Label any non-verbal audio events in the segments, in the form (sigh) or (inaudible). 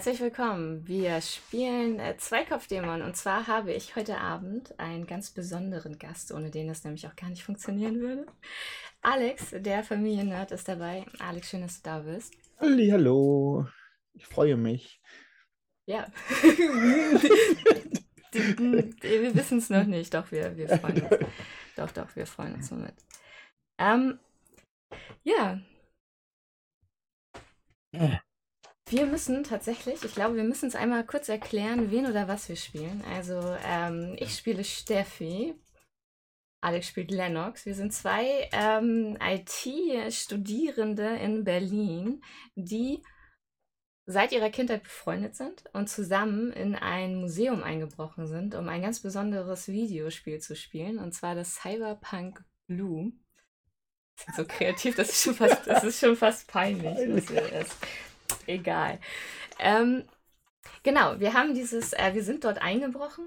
Herzlich willkommen. Wir spielen äh, Zweikopfdämon und zwar habe ich heute Abend einen ganz besonderen Gast, ohne den das nämlich auch gar nicht funktionieren würde. Alex, der Familiennerd, ist dabei. Alex, schön, dass du da bist. Halli, hallo. Ich freue mich. Ja. (laughs) wir wissen es noch nicht, doch, wir, wir freuen uns. Doch, doch, wir freuen uns mit. Ähm, ja. Wir müssen tatsächlich, ich glaube, wir müssen es einmal kurz erklären, wen oder was wir spielen. Also, ähm, ich spiele Steffi. Alex spielt Lennox. Wir sind zwei ähm, IT-Studierende in Berlin, die seit ihrer Kindheit befreundet sind und zusammen in ein Museum eingebrochen sind, um ein ganz besonderes Videospiel zu spielen, und zwar das Cyberpunk Blue. So kreativ, das ist schon fast, das ist schon fast peinlich. Dass wir das, egal. Ähm, genau, wir haben dieses, äh, wir sind dort eingebrochen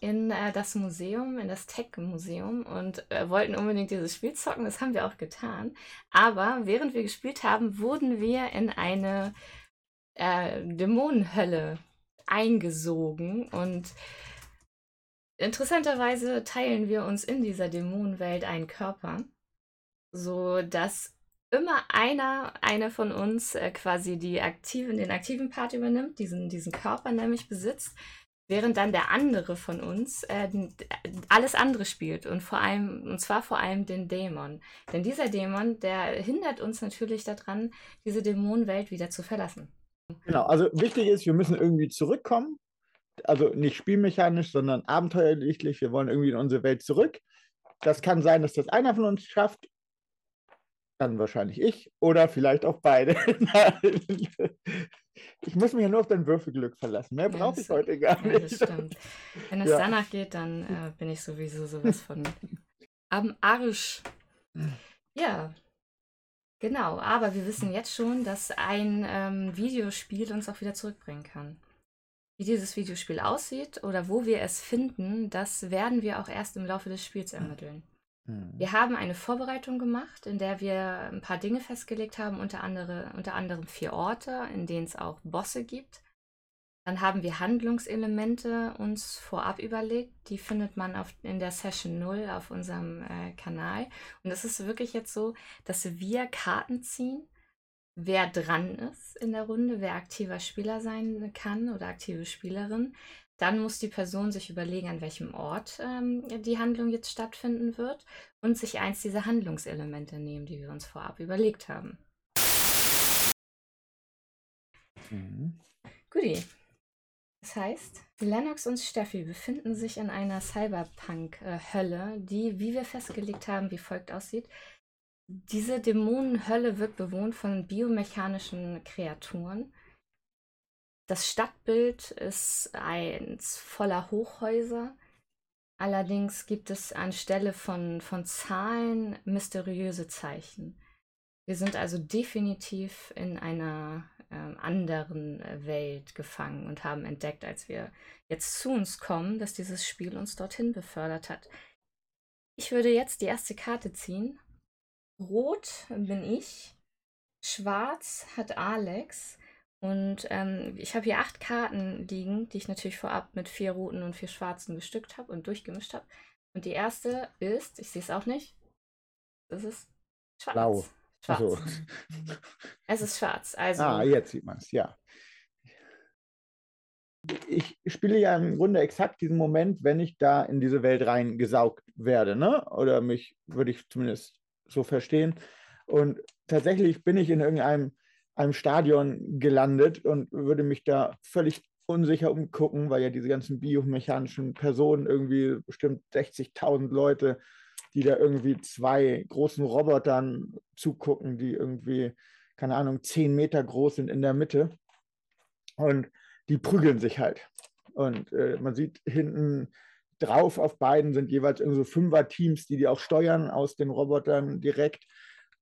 in äh, das Museum, in das Tech-Museum und äh, wollten unbedingt dieses Spiel zocken. Das haben wir auch getan. Aber während wir gespielt haben, wurden wir in eine äh, Dämonenhölle eingesogen und interessanterweise teilen wir uns in dieser Dämonenwelt einen Körper, so dass immer einer, eine von uns äh, quasi die aktiven, den aktiven Part übernimmt, diesen, diesen Körper nämlich besitzt, während dann der andere von uns äh, alles andere spielt und vor allem, und zwar vor allem den Dämon. Denn dieser Dämon, der hindert uns natürlich daran, diese Dämonenwelt wieder zu verlassen. Genau, also wichtig ist, wir müssen irgendwie zurückkommen. Also nicht spielmechanisch, sondern abenteuerlich. Wir wollen irgendwie in unsere Welt zurück. Das kann sein, dass das einer von uns schafft dann wahrscheinlich ich oder vielleicht auch beide. (laughs) ich muss mich ja nur auf dein Würfelglück verlassen. Mehr brauche ich heute gar nicht. Ja, das stimmt. Wenn es ja. danach geht, dann äh, bin ich sowieso sowas von am Arsch. Ja, genau. Aber wir wissen jetzt schon, dass ein ähm, Videospiel uns auch wieder zurückbringen kann. Wie dieses Videospiel aussieht oder wo wir es finden, das werden wir auch erst im Laufe des Spiels ermitteln. Mhm. Wir haben eine Vorbereitung gemacht, in der wir ein paar Dinge festgelegt haben, unter, andere, unter anderem vier Orte, in denen es auch Bosse gibt. Dann haben wir Handlungselemente uns vorab überlegt. Die findet man auf, in der Session 0 auf unserem äh, Kanal. Und es ist wirklich jetzt so, dass wir Karten ziehen, wer dran ist in der Runde, wer aktiver Spieler sein kann oder aktive Spielerin. Dann muss die Person sich überlegen, an welchem Ort ähm, die Handlung jetzt stattfinden wird und sich eins dieser Handlungselemente nehmen, die wir uns vorab überlegt haben. Mhm. Guti. Das heißt, Lennox und Steffi befinden sich in einer Cyberpunk-Hölle, die, wie wir festgelegt haben, wie folgt aussieht. Diese Dämonenhölle wird bewohnt von biomechanischen Kreaturen das Stadtbild ist eins voller Hochhäuser. Allerdings gibt es anstelle von, von Zahlen mysteriöse Zeichen. Wir sind also definitiv in einer äh, anderen Welt gefangen und haben entdeckt, als wir jetzt zu uns kommen, dass dieses Spiel uns dorthin befördert hat. Ich würde jetzt die erste Karte ziehen. Rot bin ich, schwarz hat Alex und ähm, ich habe hier acht Karten liegen, die ich natürlich vorab mit vier roten und vier schwarzen bestückt habe und durchgemischt habe. Und die erste ist, ich sehe es auch nicht, es ist schwarz. Blau. Schwarz. So. (laughs) Es ist schwarz. Also, ah, jetzt sieht man es, ja. Ich spiele ja im Grunde exakt diesen Moment, wenn ich da in diese Welt reingesaugt werde, ne? Oder mich würde ich zumindest so verstehen. Und tatsächlich bin ich in irgendeinem einem Stadion gelandet und würde mich da völlig unsicher umgucken, weil ja diese ganzen biomechanischen Personen irgendwie bestimmt 60.000 Leute, die da irgendwie zwei großen Robotern zugucken, die irgendwie, keine Ahnung, 10 Meter groß sind in der Mitte. Und die prügeln sich halt. Und äh, man sieht hinten drauf auf beiden sind jeweils irgendwie so Fünfer-Teams, die die auch steuern aus den Robotern direkt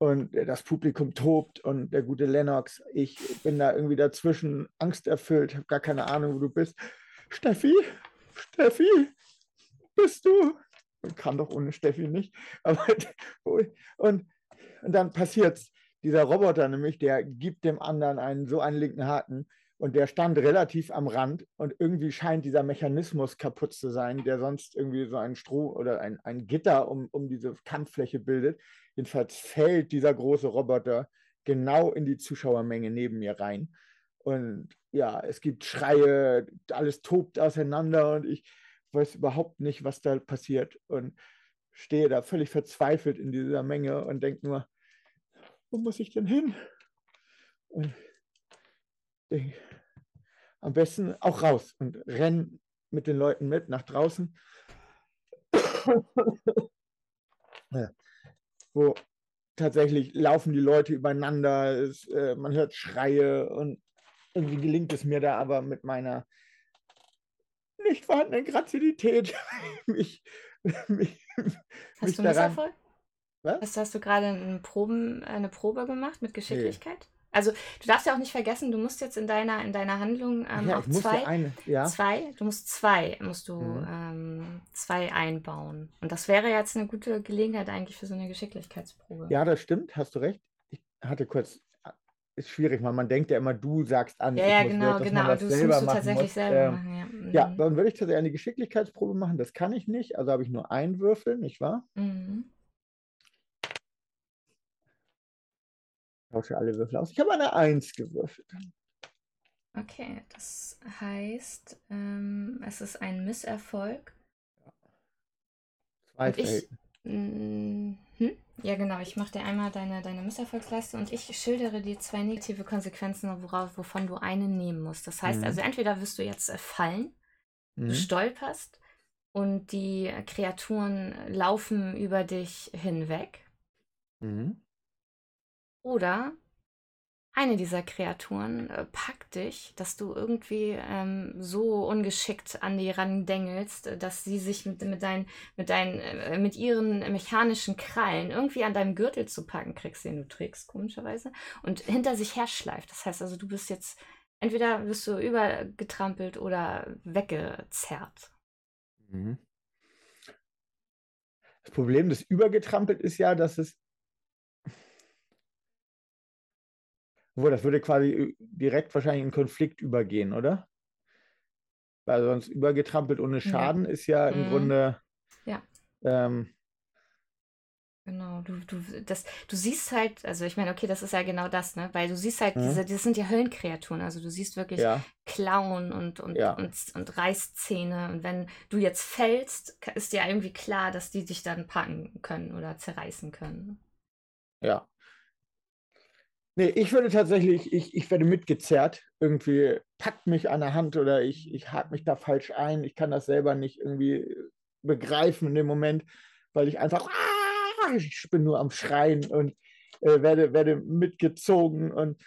und das Publikum tobt und der gute Lennox, ich bin da irgendwie dazwischen, angsterfüllt, habe gar keine Ahnung, wo du bist. Steffi, Steffi, bist du? Kann doch ohne Steffi nicht. (laughs) Aber, und, und dann passiert Dieser Roboter nämlich, der gibt dem anderen einen so einen linken Haken Und der stand relativ am Rand und irgendwie scheint dieser Mechanismus kaputt zu sein, der sonst irgendwie so ein Stroh oder ein, ein Gitter um, um diese Kampffläche bildet. Jedenfalls fällt dieser große Roboter genau in die Zuschauermenge neben mir rein. Und ja, es gibt Schreie, alles tobt auseinander und ich weiß überhaupt nicht, was da passiert und stehe da völlig verzweifelt in dieser Menge und denke nur, wo muss ich denn hin? Und denke, am besten auch raus und renn mit den Leuten mit nach draußen. (coughs) ja. Wo tatsächlich laufen die Leute übereinander, es, äh, man hört Schreie und irgendwie gelingt es mir da aber mit meiner nicht vorhandenen Grazilität (laughs) mich, mich, Hast mich du daran... Misserfolg? Was? Hast, hast du gerade eine, Probe gemacht mit Geschicklichkeit? Nee. Also du darfst ja auch nicht vergessen, du musst jetzt in deiner, in deiner Handlung ähm, ja, auch zwei, eine, ja. zwei, du musst zwei, musst du mhm. ähm, zwei einbauen. Und das wäre jetzt eine gute Gelegenheit eigentlich für so eine Geschicklichkeitsprobe. Ja, das stimmt, hast du recht. Ich hatte kurz, ist schwierig, weil man denkt ja immer, du sagst an. Ja, ja genau, wird, genau, du selber musst du tatsächlich muss. selber ähm, machen. Ja. Mhm. ja, dann würde ich tatsächlich eine Geschicklichkeitsprobe machen. Das kann ich nicht, also habe ich nur einen Würfel, nicht wahr? Mhm. Tausche alle Würfel aus. Ich habe eine Eins gewürfelt. Okay, das heißt, ähm, es ist ein Misserfolg. Zwei ich, hm? Ja, genau. Ich mache dir einmal deine, deine Misserfolgsleiste und ich schildere dir zwei negative Konsequenzen, worauf, wovon du eine nehmen musst. Das heißt mhm. also, entweder wirst du jetzt äh, fallen, mhm. du stolperst und die Kreaturen laufen über dich hinweg. Mhm. Oder eine dieser Kreaturen äh, packt dich, dass du irgendwie ähm, so ungeschickt an die randengelst, äh, dass sie sich mit, mit, dein, mit, dein, äh, mit ihren mechanischen Krallen irgendwie an deinem Gürtel zu packen kriegst, den du trägst, komischerweise, und hinter sich herschleift. Das heißt also, du bist jetzt, entweder wirst du übergetrampelt oder weggezerrt. Mhm. Das Problem des Übergetrampelt ist ja, dass es Obwohl, das würde quasi äh, direkt wahrscheinlich in Konflikt übergehen, oder? Weil sonst übergetrampelt ohne Schaden ja. ist ja im mhm. Grunde. Ja. Ähm, Genau, du, du, das, du siehst halt, also ich meine, okay, das ist ja genau das, ne? Weil du siehst halt, mhm. diese, das sind ja Höllenkreaturen, also du siehst wirklich ja. Klauen und, und, ja. und, und Reißzähne. Und wenn du jetzt fällst, ist dir irgendwie klar, dass die dich dann packen können oder zerreißen können. Ja. Nee, ich würde tatsächlich, ich, ich werde mitgezerrt. Irgendwie packt mich an der Hand oder ich, ich hake mich da falsch ein. Ich kann das selber nicht irgendwie begreifen in dem Moment, weil ich einfach, ah, ich bin nur am Schreien und äh, werde, werde mitgezogen und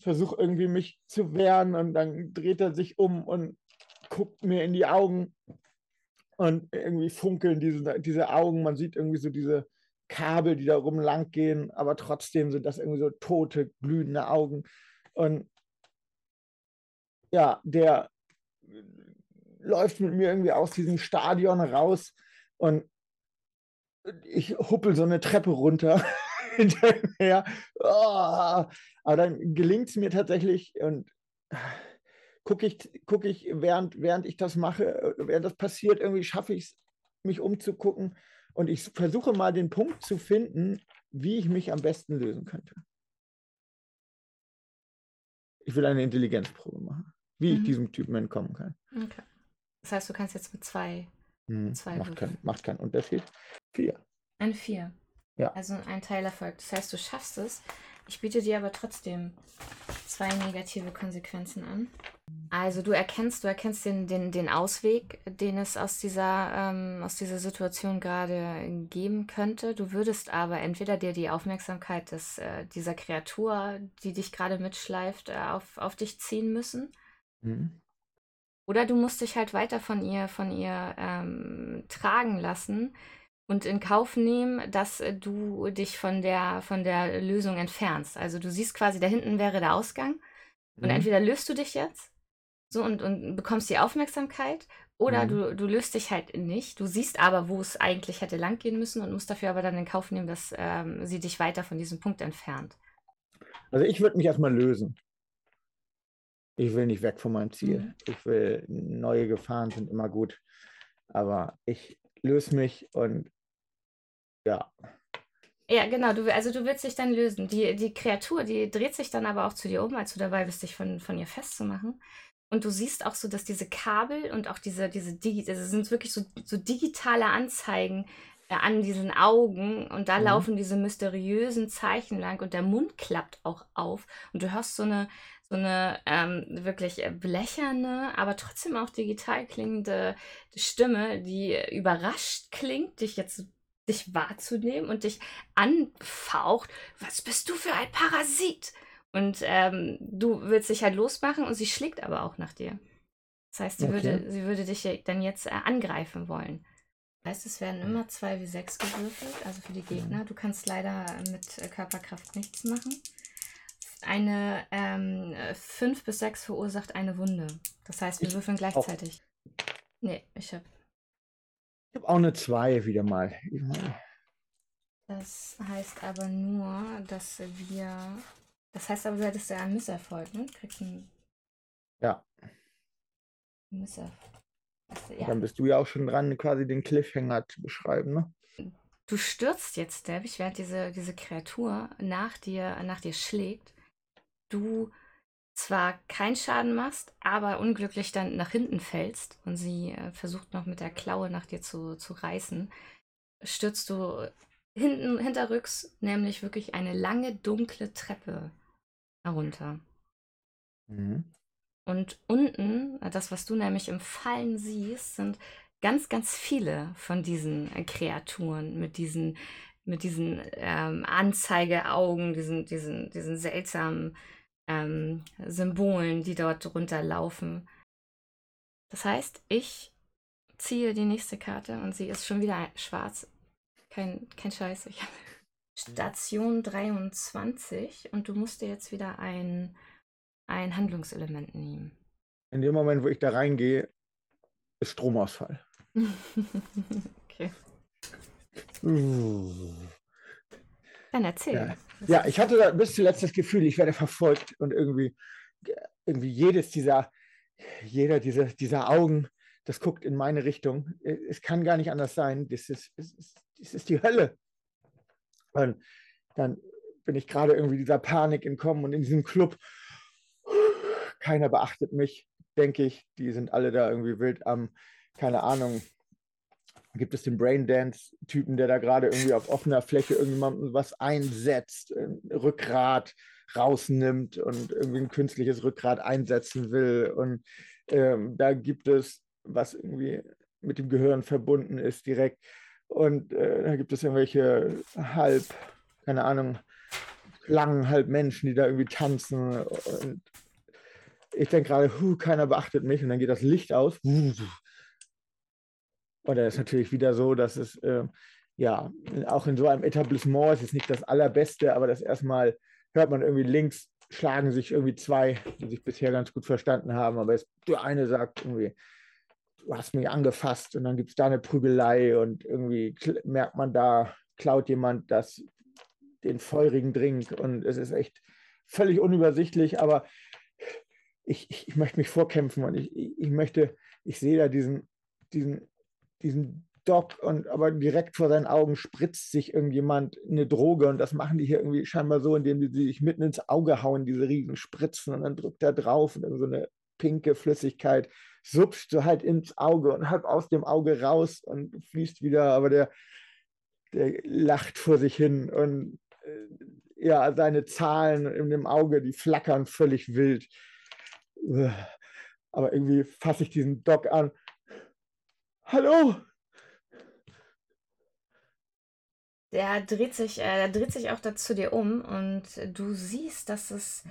versuche irgendwie mich zu wehren und dann dreht er sich um und guckt mir in die Augen und irgendwie funkeln diese, diese Augen. Man sieht irgendwie so diese, Kabel, die da rum lang gehen, aber trotzdem sind das irgendwie so tote, glühende Augen. Und ja, der läuft mit mir irgendwie aus diesem Stadion raus und ich huppel so eine Treppe runter (laughs) hinterher. Oh, aber dann gelingt es mir tatsächlich und gucke ich, guck ich während, während ich das mache, während das passiert, irgendwie schaffe ich es, mich umzugucken und ich versuche mal den Punkt zu finden, wie ich mich am besten lösen könnte. Ich will eine Intelligenzprobe machen, wie mhm. ich diesem Typen entkommen kann. Okay. Das heißt, du kannst jetzt mit zwei. Hm, zwei macht, kein, macht keinen Unterschied. Vier. Ein Vier. Ja. Also ein Teilerfolg. Das heißt, du schaffst es. Ich biete dir aber trotzdem zwei negative Konsequenzen an. Also du erkennst, du erkennst den, den, den Ausweg, den es aus dieser, ähm, aus dieser Situation gerade geben könnte. Du würdest aber entweder dir die Aufmerksamkeit des, äh, dieser Kreatur, die dich gerade mitschleift, äh, auf, auf dich ziehen müssen. Mhm. Oder du musst dich halt weiter von ihr, von ihr ähm, tragen lassen und in Kauf nehmen, dass äh, du dich von der, von der Lösung entfernst. Also du siehst quasi, da hinten wäre der Ausgang. Und mhm. entweder löst du dich jetzt so und, und bekommst die Aufmerksamkeit oder mhm. du, du löst dich halt nicht. Du siehst aber, wo es eigentlich hätte langgehen müssen und musst dafür aber dann in Kauf nehmen, dass ähm, sie dich weiter von diesem Punkt entfernt. Also ich würde mich erstmal lösen. Ich will nicht weg von meinem Ziel. Mhm. Ich will, neue Gefahren sind immer gut. Aber ich löse mich und ja. Ja, genau. Du, also du willst dich dann lösen. Die, die Kreatur, die dreht sich dann aber auch zu dir um, als du dabei bist, dich von, von ihr festzumachen. Und du siehst auch so, dass diese Kabel und auch diese, diese Digi das sind wirklich so, so digitale Anzeigen äh, an diesen Augen und da Mhm. laufen diese mysteriösen Zeichen lang und der Mund klappt auch auf und du hörst so eine, so eine ähm, wirklich äh, blecherne, aber trotzdem auch digital klingende Stimme, die überrascht klingt, dich jetzt dich wahrzunehmen und dich anfaucht. Was bist du für ein Parasit? Und ähm, du willst dich halt losmachen und sie schlägt aber auch nach dir. Das heißt, sie, Okay. würde, sie würde dich dann jetzt äh, angreifen wollen. Das heißt, es werden immer zwei wie sechs gewürfelt, also für die Gegner. Du kannst leider mit äh, Körperkraft nichts machen. Eine ähm, 5 bis 6 verursacht eine Wunde. Das heißt, wir würfeln gleichzeitig. Nee, ich hab. Ich habe auch eine 2 wieder mal. Das heißt aber nur, dass wir. Das heißt aber, du hättest ja einen Misserfolg, ne? Kriegst einen Ja, Misserfolg. Also, ja. dann bist du ja auch schon dran, quasi den Cliffhanger zu beschreiben, ne? Du stürzt jetzt, Derwig, während diese, diese Kreatur nach dir, nach dir schlägt. Du zwar keinen Schaden machst, aber unglücklich dann nach hinten fällst und sie äh, versucht noch mit der Klaue nach dir zu, zu reißen, stürzt du hinten, hinterrücks, nämlich wirklich eine lange, dunkle Treppe herunter. Mhm. Und unten, äh, das, was du nämlich im Fallen siehst, sind ganz, ganz viele von diesen äh, Kreaturen mit diesen, mit diesen ähm, Anzeigeaugen, diesen, diesen, diesen seltsamen ähm, Symbolen, die dort runterlaufen. Das heißt, ich ziehe die nächste Karte und sie ist schon wieder schwarz. Kein, kein Scheiß. Ich Station 23 und du musst dir jetzt wieder ein, ein Handlungselement nehmen. In dem Moment, wo ich da reingehe, ist Stromausfall. (laughs) okay. Dann erzähl. Ja. Ja, ich hatte da bis zuletzt das Gefühl, ich werde verfolgt und irgendwie, irgendwie jedes dieser, jeder dieser, dieser Augen, das guckt in meine Richtung. Es kann gar nicht anders sein. Das ist, es ist, das ist die Hölle. Und dann bin ich gerade irgendwie dieser Panik entkommen und in diesem Club, keiner beachtet mich, denke ich. Die sind alle da irgendwie wild am, keine Ahnung, gibt es den Braindance-Typen, der da gerade irgendwie auf offener Fläche irgendjemandem was einsetzt, ein Rückgrat rausnimmt und irgendwie ein künstliches Rückgrat einsetzen will. Und ähm, da gibt es, was irgendwie mit dem Gehirn verbunden ist direkt. Und äh, da gibt es irgendwelche halb, keine Ahnung, Schlangen, halb Menschen, die da irgendwie tanzen. Und ich denke gerade, huh, keiner beachtet mich. Und dann geht das Licht aus. Und dann ist natürlich wieder so, dass es äh, ja auch in so einem Etablissement ist nicht das allerbeste, aber das erstmal hört man irgendwie links schlagen sich irgendwie zwei, die sich bisher ganz gut verstanden haben, aber es, der eine sagt irgendwie, du hast mich angefasst und dann gibt es da eine Prügelei und irgendwie merkt man da, klaut jemand das, den feurigen Drink und es ist echt völlig unübersichtlich, aber ich, ich, ich möchte mich vorkämpfen und ich, ich möchte, ich sehe da diesen, diesen, diesen Doc und aber direkt vor seinen Augen spritzt sich irgendjemand eine Droge und das machen die hier irgendwie scheinbar so, indem die sich mitten ins Auge hauen, diese riesen Spritzen und dann drückt er drauf und so eine pinke Flüssigkeit supscht so halt ins Auge und halb aus dem Auge raus und fließt wieder, aber der, der lacht vor sich hin und äh, ja, seine Zahlen in dem Auge, die flackern völlig wild. Aber irgendwie fasse ich diesen Doc an. Hallo, Der dreht sich, äh, der dreht sich auch da zu dir um und du siehst, dass es,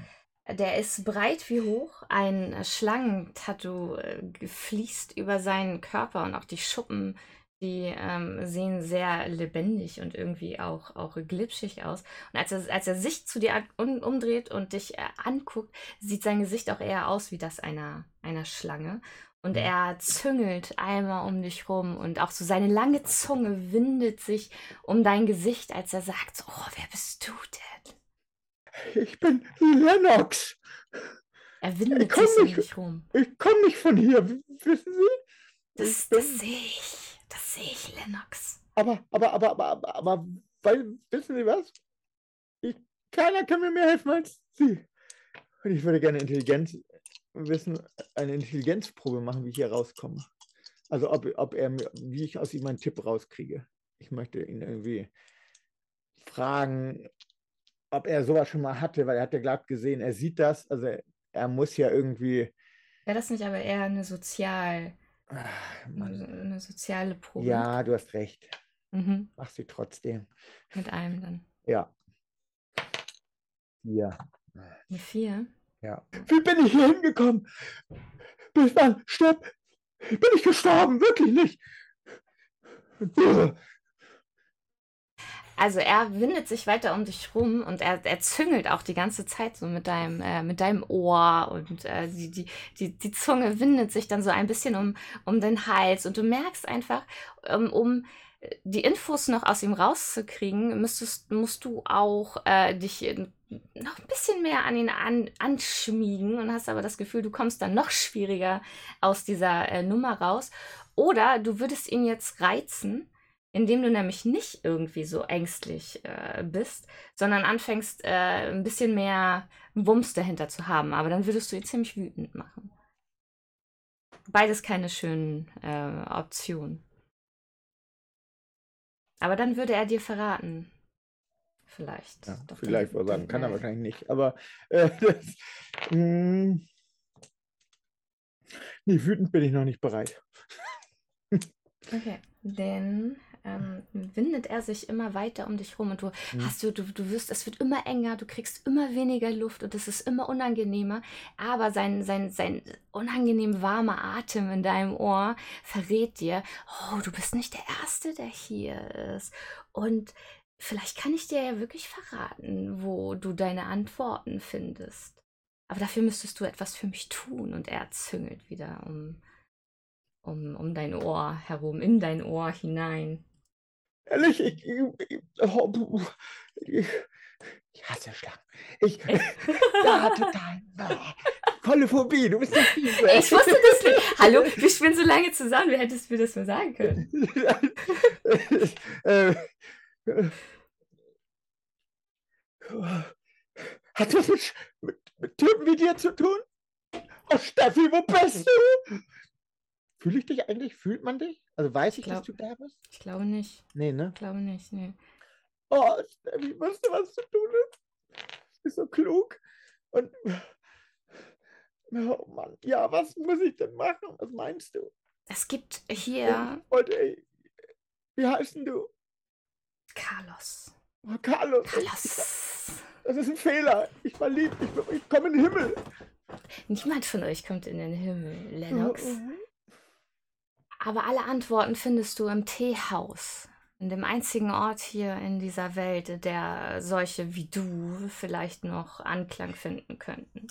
der ist breit wie hoch, ein Schlangentattoo äh, fließt über seinen Körper und auch die Schuppen, die ähm, sehen sehr lebendig und irgendwie auch, auch glitschig aus. Und als er, als er sich zu dir um, umdreht und dich äh, anguckt, sieht sein Gesicht auch eher aus wie das einer, einer Schlange. Und er züngelt einmal um dich rum und auch so seine lange Zunge windet sich um dein Gesicht, als er sagt, oh, wer bist du denn? ich bin Lennox. Er windet sich um dich rum. Ich komme nicht von hier, wissen Sie? Das, das bin- sehe ich. Das sehe ich, Lennox. Aber, aber, aber, aber, aber, aber, weil, wissen Sie was? Ich, keiner kann mir mehr helfen als Sie. Und ich würde gerne Intelligenz wissen, eine Intelligenzprobe machen, wie ich hier rauskomme. Also ob, ob er mir, wie ich aus ihm einen Tipp rauskriege. Ich möchte ihn irgendwie fragen, ob er sowas schon mal hatte, weil er hat ja gerade gesehen, er sieht das, also er, er muss ja irgendwie. Wäre das nicht aber eher eine sozial, Mann. eine soziale Probe? Ja, du hast recht. Mhm. Mach sie trotzdem. Mit einem dann. Ja. Ja. Eine vier. Ja. Wie bin ich hier hingekommen? Bis wann? Stopp! Bin ich gestorben? Wirklich nicht! Also er windet sich weiter um dich rum und er, er züngelt auch die ganze Zeit so mit deinem, äh, mit deinem Ohr und äh, die, die, die, die Zunge windet sich dann so ein bisschen um, um den Hals und du merkst einfach, ähm, um die Infos noch aus ihm rauszukriegen, müsstest, musst du auch äh, dich in- noch ein bisschen mehr an ihn an, anschmiegen und hast aber das Gefühl, du kommst dann noch schwieriger aus dieser äh, Nummer raus. Oder du würdest ihn jetzt reizen, indem du nämlich nicht irgendwie so ängstlich äh, bist, sondern anfängst, äh, ein bisschen mehr Wumms dahinter zu haben. Aber dann würdest du ihn ziemlich wütend machen. Beides keine schönen äh, Optionen. Aber dann würde er dir verraten. Vielleicht. Ja, vielleicht wohl sagen, kann er wahrscheinlich nicht. Aber äh, (laughs) das, mh, nee, wütend bin ich noch nicht bereit. Okay, denn ähm, windet er sich immer weiter um dich rum und du Mhm. hast du, du, du wirst, es wird immer enger, du kriegst immer weniger Luft und es ist immer unangenehmer, aber sein, sein, sein unangenehm warmer Atem in deinem Ohr verrät dir, oh, du bist nicht der Erste, der hier ist. Und vielleicht kann ich dir ja wirklich verraten, wo du deine Antworten findest. Aber dafür müsstest du etwas für mich tun und er züngelt wieder um, um, um dein Ohr herum, in dein Ohr hinein. Ehrlich, ich, ich, ich, oh, ich, ich hasse Schlangen. Ich, ja, total. Volle Phobie, du bist eine Fiese. Ich wusste das nicht. Hallo, wir spielen so lange zusammen, wie hättest du mir das mal sagen können? (laughs) äh, hat das mit, mit, mit Typen wie dir zu tun? Oh, Steffi, wo bist du? Fühle ich dich eigentlich? Fühlt man dich? Also weiß ich, Ich dass glaub- du da bist? Ich glaube nicht. Nee, ne? Ich glaube nicht, nee. Oh, Steffi, weißt du, was zu tun ist? Du bist so klug. Und. Oh Mann, ja, was muss ich denn machen? Was meinst du? Es gibt hier Ich wollte, ey, wie heißt denn du? Carlos. Oh, Carlos. Carlos. Das ist ein Fehler. Ich war lieb. Ich, ich komme in den Himmel. Niemand von euch kommt in den Himmel, Lennox. Mhm. Aber alle Antworten findest du im Teehaus. In dem einzigen Ort hier in dieser Welt, der solche wie du vielleicht noch Anklang finden könnten.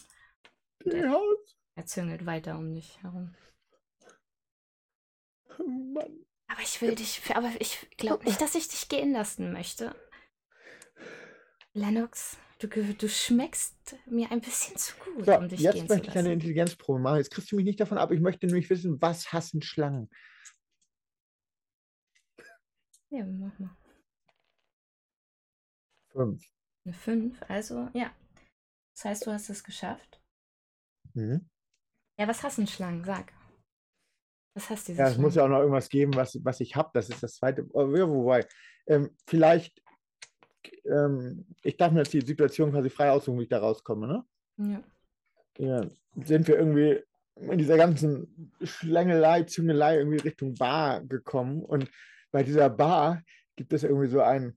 Die Haus. Er züngelt weiter um dich herum. Oh Mann. Aber ich will dich, aber ich glaube nicht, dass ich dich gehen lassen möchte. Lennox, du, du schmeckst mir ein bisschen zu gut, So, um dich jetzt gehen zu möchte ich eine. Intelligenzprobe machen. Jetzt kriegst du mich nicht davon ab. Ich möchte nämlich wissen, was hassen Schlangen? Ja, mach mal. Fünf. Eine 5, also ja. Das heißt, du hast es geschafft. Mhm. Ja, was hassen Schlangen? Sag. Was hast diese Ja, es muss ja auch noch irgendwas geben, was, was ich habe. Das ist das zweite. Oh, ja, wobei, ähm, vielleicht, ähm, ich darf mir jetzt die Situation quasi frei aussuchen, wie ich da rauskomme, ne? Ja. Ja, sind wir irgendwie in dieser ganzen Schlängelei, Züngelei irgendwie Richtung Bar gekommen. Und bei dieser Bar gibt es irgendwie so ein,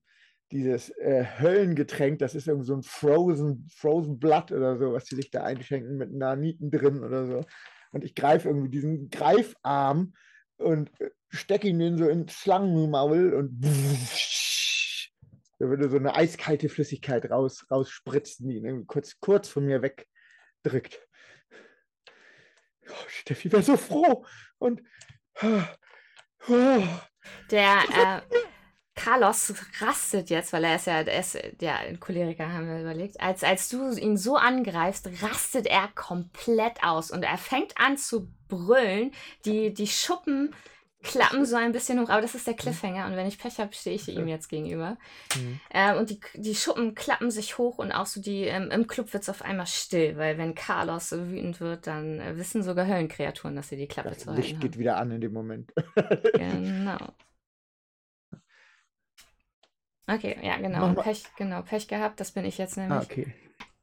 dieses äh, Höllengetränk, das ist irgendwie so ein Frozen, Frozen Blood oder so, was die sich da einschenken mit Naniten drin oder so. Und ich greife irgendwie diesen Greifarm und äh, stecke ihn den so ins Schlangenmaul und da würde so eine eiskalte Flüssigkeit raus, rausspritzen, die ihn irgendwie kurz, kurz von mir wegdrückt. Oh, Steffi wäre so froh. Und oh, oh, Der, äh, Carlos rastet jetzt, weil er ist ja, er ist ja ein Choleriker, haben wir überlegt. Als, als du ihn so angreifst, rastet er komplett aus und er fängt an zu brüllen. Die, die Schuppen klappen so ein bisschen hoch, aber das ist der Cliffhanger und wenn ich Pech habe, stehe ich ihm jetzt gegenüber. Mhm. Ähm, und die, die Schuppen klappen sich hoch und auch so die, ähm, im Club wird es auf einmal still, weil wenn Carlos so wütend wird, dann wissen sogar Höllenkreaturen, dass sie die Klappe das zu halten Licht geht haben. wieder an in dem Moment. genau. (laughs) Okay, ja, genau. Pech, genau, Pech gehabt, das bin ich jetzt nämlich. Ah, okay.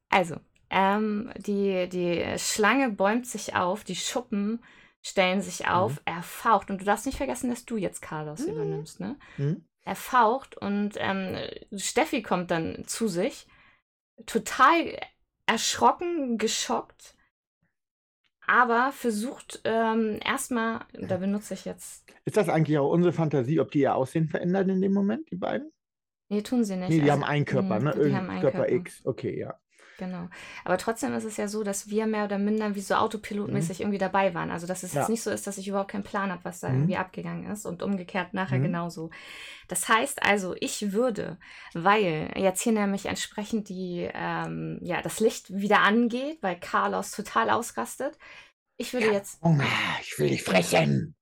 Also, ähm, die, die Schlange bäumt sich auf, die Schuppen stellen sich auf, mhm. er faucht. Und du darfst nicht vergessen, dass du jetzt Carlos mhm. übernimmst, ne? Mhm. Er faucht und ähm, Steffi kommt dann zu sich, total erschrocken, geschockt, aber versucht ähm, erstmal, da benutze ich jetzt. Ist das eigentlich auch unsere Fantasie, ob die ihr Aussehen verändern in dem Moment, die beiden? Nee, tun sie nicht. Nee, die also, haben einen Körper, hm, ne? Irgendein Körper, Körper X. Okay, ja. Genau. Aber trotzdem ist es ja so, dass wir mehr oder minder wie so autopilotmäßig mhm. irgendwie dabei waren. Also, dass es ja. jetzt nicht so ist, dass ich überhaupt keinen Plan habe, was da mhm. irgendwie abgegangen ist und umgekehrt nachher mhm. genauso. Das heißt also, ich würde, weil jetzt hier nämlich entsprechend die, ähm, ja, das Licht wieder angeht, weil Carlos total ausrastet. Ich würde ja, jetzt. Hunger, ich will dich fressen.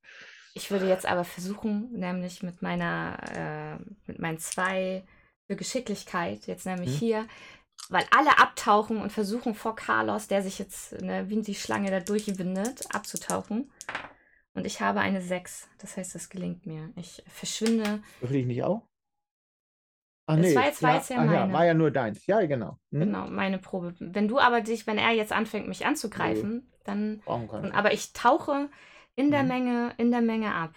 Ich würde jetzt aber versuchen, nämlich mit meiner, äh, mit meinen zwei für Geschicklichkeit, jetzt nämlich mhm. hier, weil alle abtauchen und versuchen vor Carlos, der sich jetzt ne, wie die Schlange da durchwindet, abzutauchen. Und ich habe eine 6. Das heißt, es gelingt mir. Ich verschwinde. Will ich nicht auch? Ach, nee. Das war jetzt, war ja, ja, ja, war ja nur deins. Ja, genau. Hm? Genau, meine Probe. Wenn du aber dich, wenn er jetzt anfängt, mich anzugreifen, nee. dann. Aber ich tauche in der mhm. Menge, in der Menge ab.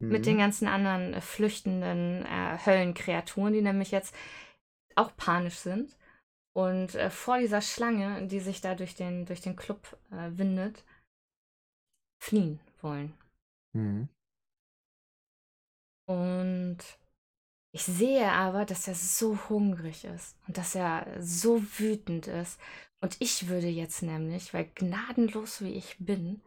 Mhm. Mit den mhm. ganzen anderen äh, flüchtenden äh, Höllenkreaturen, die nämlich jetzt auch panisch sind. Und äh, vor dieser Schlange, die sich da durch den, durch den Club äh, windet, fliehen wollen. Mhm. Und ich sehe aber, dass er so hungrig ist und dass er so wütend ist. Und ich würde jetzt nämlich, weil gnadenlos wie ich bin,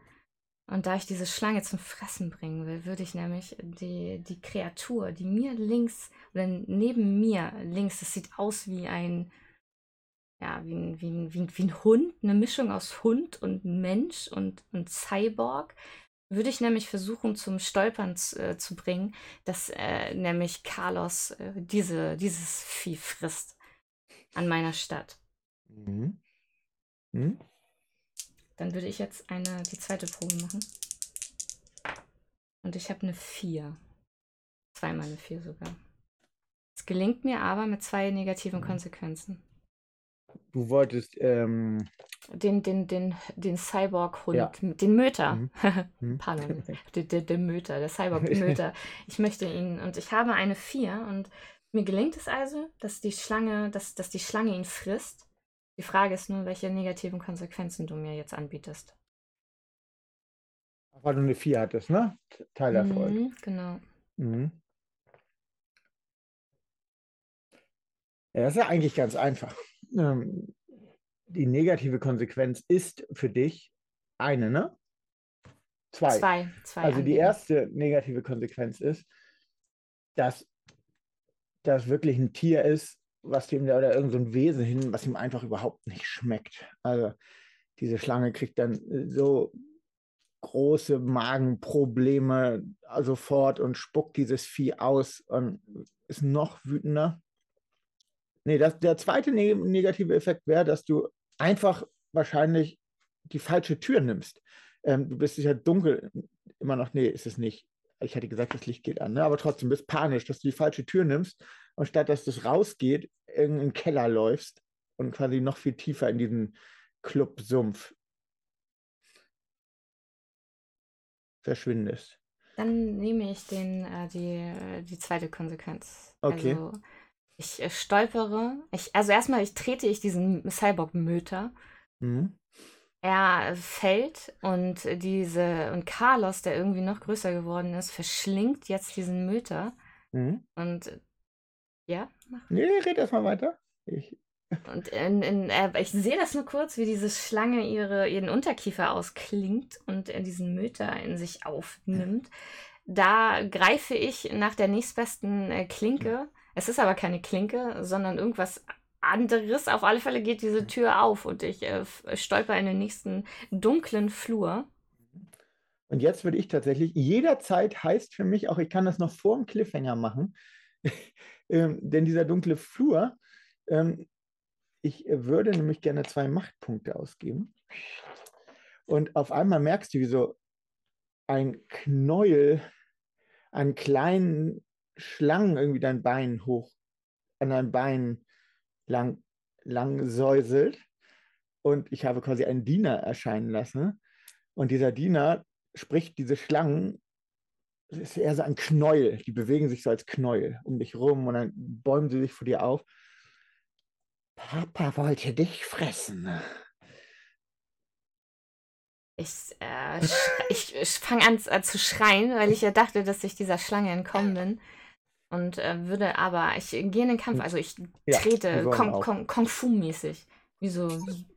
und da ich diese Schlange zum Fressen bringen will, würde ich nämlich die, die Kreatur, die mir links oder neben mir links, das sieht aus wie ein, ja, wie ein, wie ein, wie ein, wie ein Hund, eine Mischung aus Hund und Mensch und, und Cyborg, würde ich nämlich versuchen zum Stolpern äh, zu bringen, dass äh, nämlich Carlos äh, diese, dieses Vieh frisst an meiner Stadt. Mhm. Mhm. Dann würde ich jetzt eine, die zweite Probe machen. Und ich habe eine 4. Zweimal eine 4 sogar. Es gelingt mir aber mit zwei negativen mhm. Konsequenzen. Du wolltest ähm... den, den, den, den Cyborg-Hund, ja. den Möter. Mhm. (laughs) mhm. Pardon, den, den, den Möter, der Cyborg-Möter. (laughs) ich möchte ihn und ich habe eine 4 und mir gelingt es also, dass die Schlange, dass, dass die Schlange ihn frisst die Frage ist nur, welche negativen Konsequenzen du mir jetzt anbietest. Weil du eine 4 hattest, ne? Teilerfolg. Mhm, genau. Mhm. Ja, das ist ja eigentlich ganz einfach. Ähm, die negative Konsequenz ist für dich eine, ne? Zwei. Zwei. zwei also die erste negative Konsequenz ist, dass das wirklich ein Tier ist, was dem oder irgend so Wesen hin, was ihm einfach überhaupt nicht schmeckt. Also diese Schlange kriegt dann äh, so große Magenprobleme sofort und spuckt dieses Vieh aus und ist noch wütender. Nee, das, der zweite ne negative Effekt wäre, dass du einfach wahrscheinlich die falsche Tür nimmst. Ähm, du bist sicher dunkel, immer noch, nee, ist es nicht. Ich hätte gesagt, das Licht geht an, ne? aber trotzdem bist panisch, dass du die falsche Tür nimmst und statt dass das rausgeht, in den Keller läufst und quasi noch viel tiefer in diesen Club-Sumpf verschwindest. Dann nehme ich den, äh, die, äh, die zweite Konsequenz. Okay. Also ich äh, stolpere. Ich, also erstmal ich trete ich diesen Cyborg-Möter. Mhm. Er fällt und diese und Carlos, der irgendwie noch größer geworden ist, verschlingt jetzt diesen Möter. Mhm. Und ja, mach. Nee, red erstmal weiter. Ich. Und in, in, äh, ich sehe das nur kurz, wie diese Schlange ihre, ihren Unterkiefer ausklingt und er diesen Möter in sich aufnimmt. da greife ich nach der nächstbesten äh, Klinke. Es ist aber keine Klinke, sondern irgendwas anderes. Auf alle Fälle geht diese Tür auf und ich äh, stolper in den nächsten dunklen Flur. Und jetzt würde ich tatsächlich, jederzeit heißt für mich auch, ich kann das noch vor dem Cliffhanger machen, ähm, denn dieser dunkle Flur, ähm, ich würde nämlich gerne zwei Machtpunkte ausgeben. Und auf einmal merkst du, wie so ein Knäuel an kleinen Schlangen irgendwie dein Bein hoch, an dein Bein lang, lang säuselt. Und ich habe quasi einen Diener erscheinen lassen. Und dieser Diener spricht diese Schlangen, es ist eher so ein Knäuel, die bewegen sich so als Knäuel um dich rum und dann bäumen sie sich vor dir auf. Papa wollte dich fressen. Ich, äh, ich, ich fange an, an, zu schreien, weil ich ja dachte, dass ich dieser Schlange entkommen bin. Und äh, würde aber, ich gehe in den Kampf, also ich ja, trete Kung, Kung, Kung Fu-mäßig. Wie so,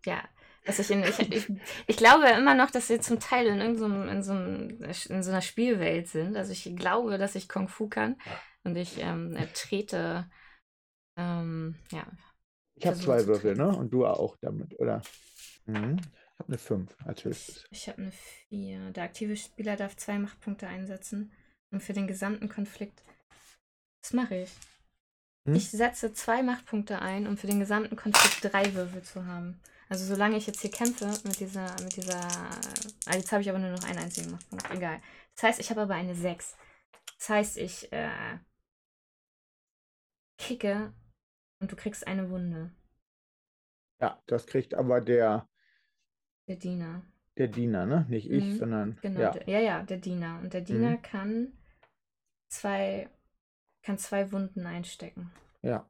ja. Dass ich, in, ich, ich, ich glaube immer noch, dass wir zum Teil in, in, so, in, so, in so einer Spielwelt sind. Also ich glaube, dass ich Kung Fu kann. Und ich ähm, trete, ähm, ja. Ich habe zwei Würfel, ne? Und du auch damit, oder? Mhm. Ich habe eine 5 als höchstes. Ich habe eine 4. Der aktive Spieler darf zwei Machtpunkte einsetzen. Und für den gesamten Konflikt. Das mache ich. Hm? Ich setze zwei Machtpunkte ein, um für den gesamten Konflikt drei Würfel zu haben. Also solange ich jetzt hier kämpfe mit dieser, mit dieser. Also jetzt habe ich aber nur noch einen einzigen Machtpunkt. Egal. Das heißt, ich habe aber eine 6. Das heißt, ich äh, kicke und du kriegst eine Wunde. Ja, das kriegt aber der der Diener. Der Diener, ne? Nicht ich, mhm. sondern. Genau, ja. Der, ja, ja, der Diener. Und der Diener mhm. kann zwei, kann zwei Wunden einstecken. Ja.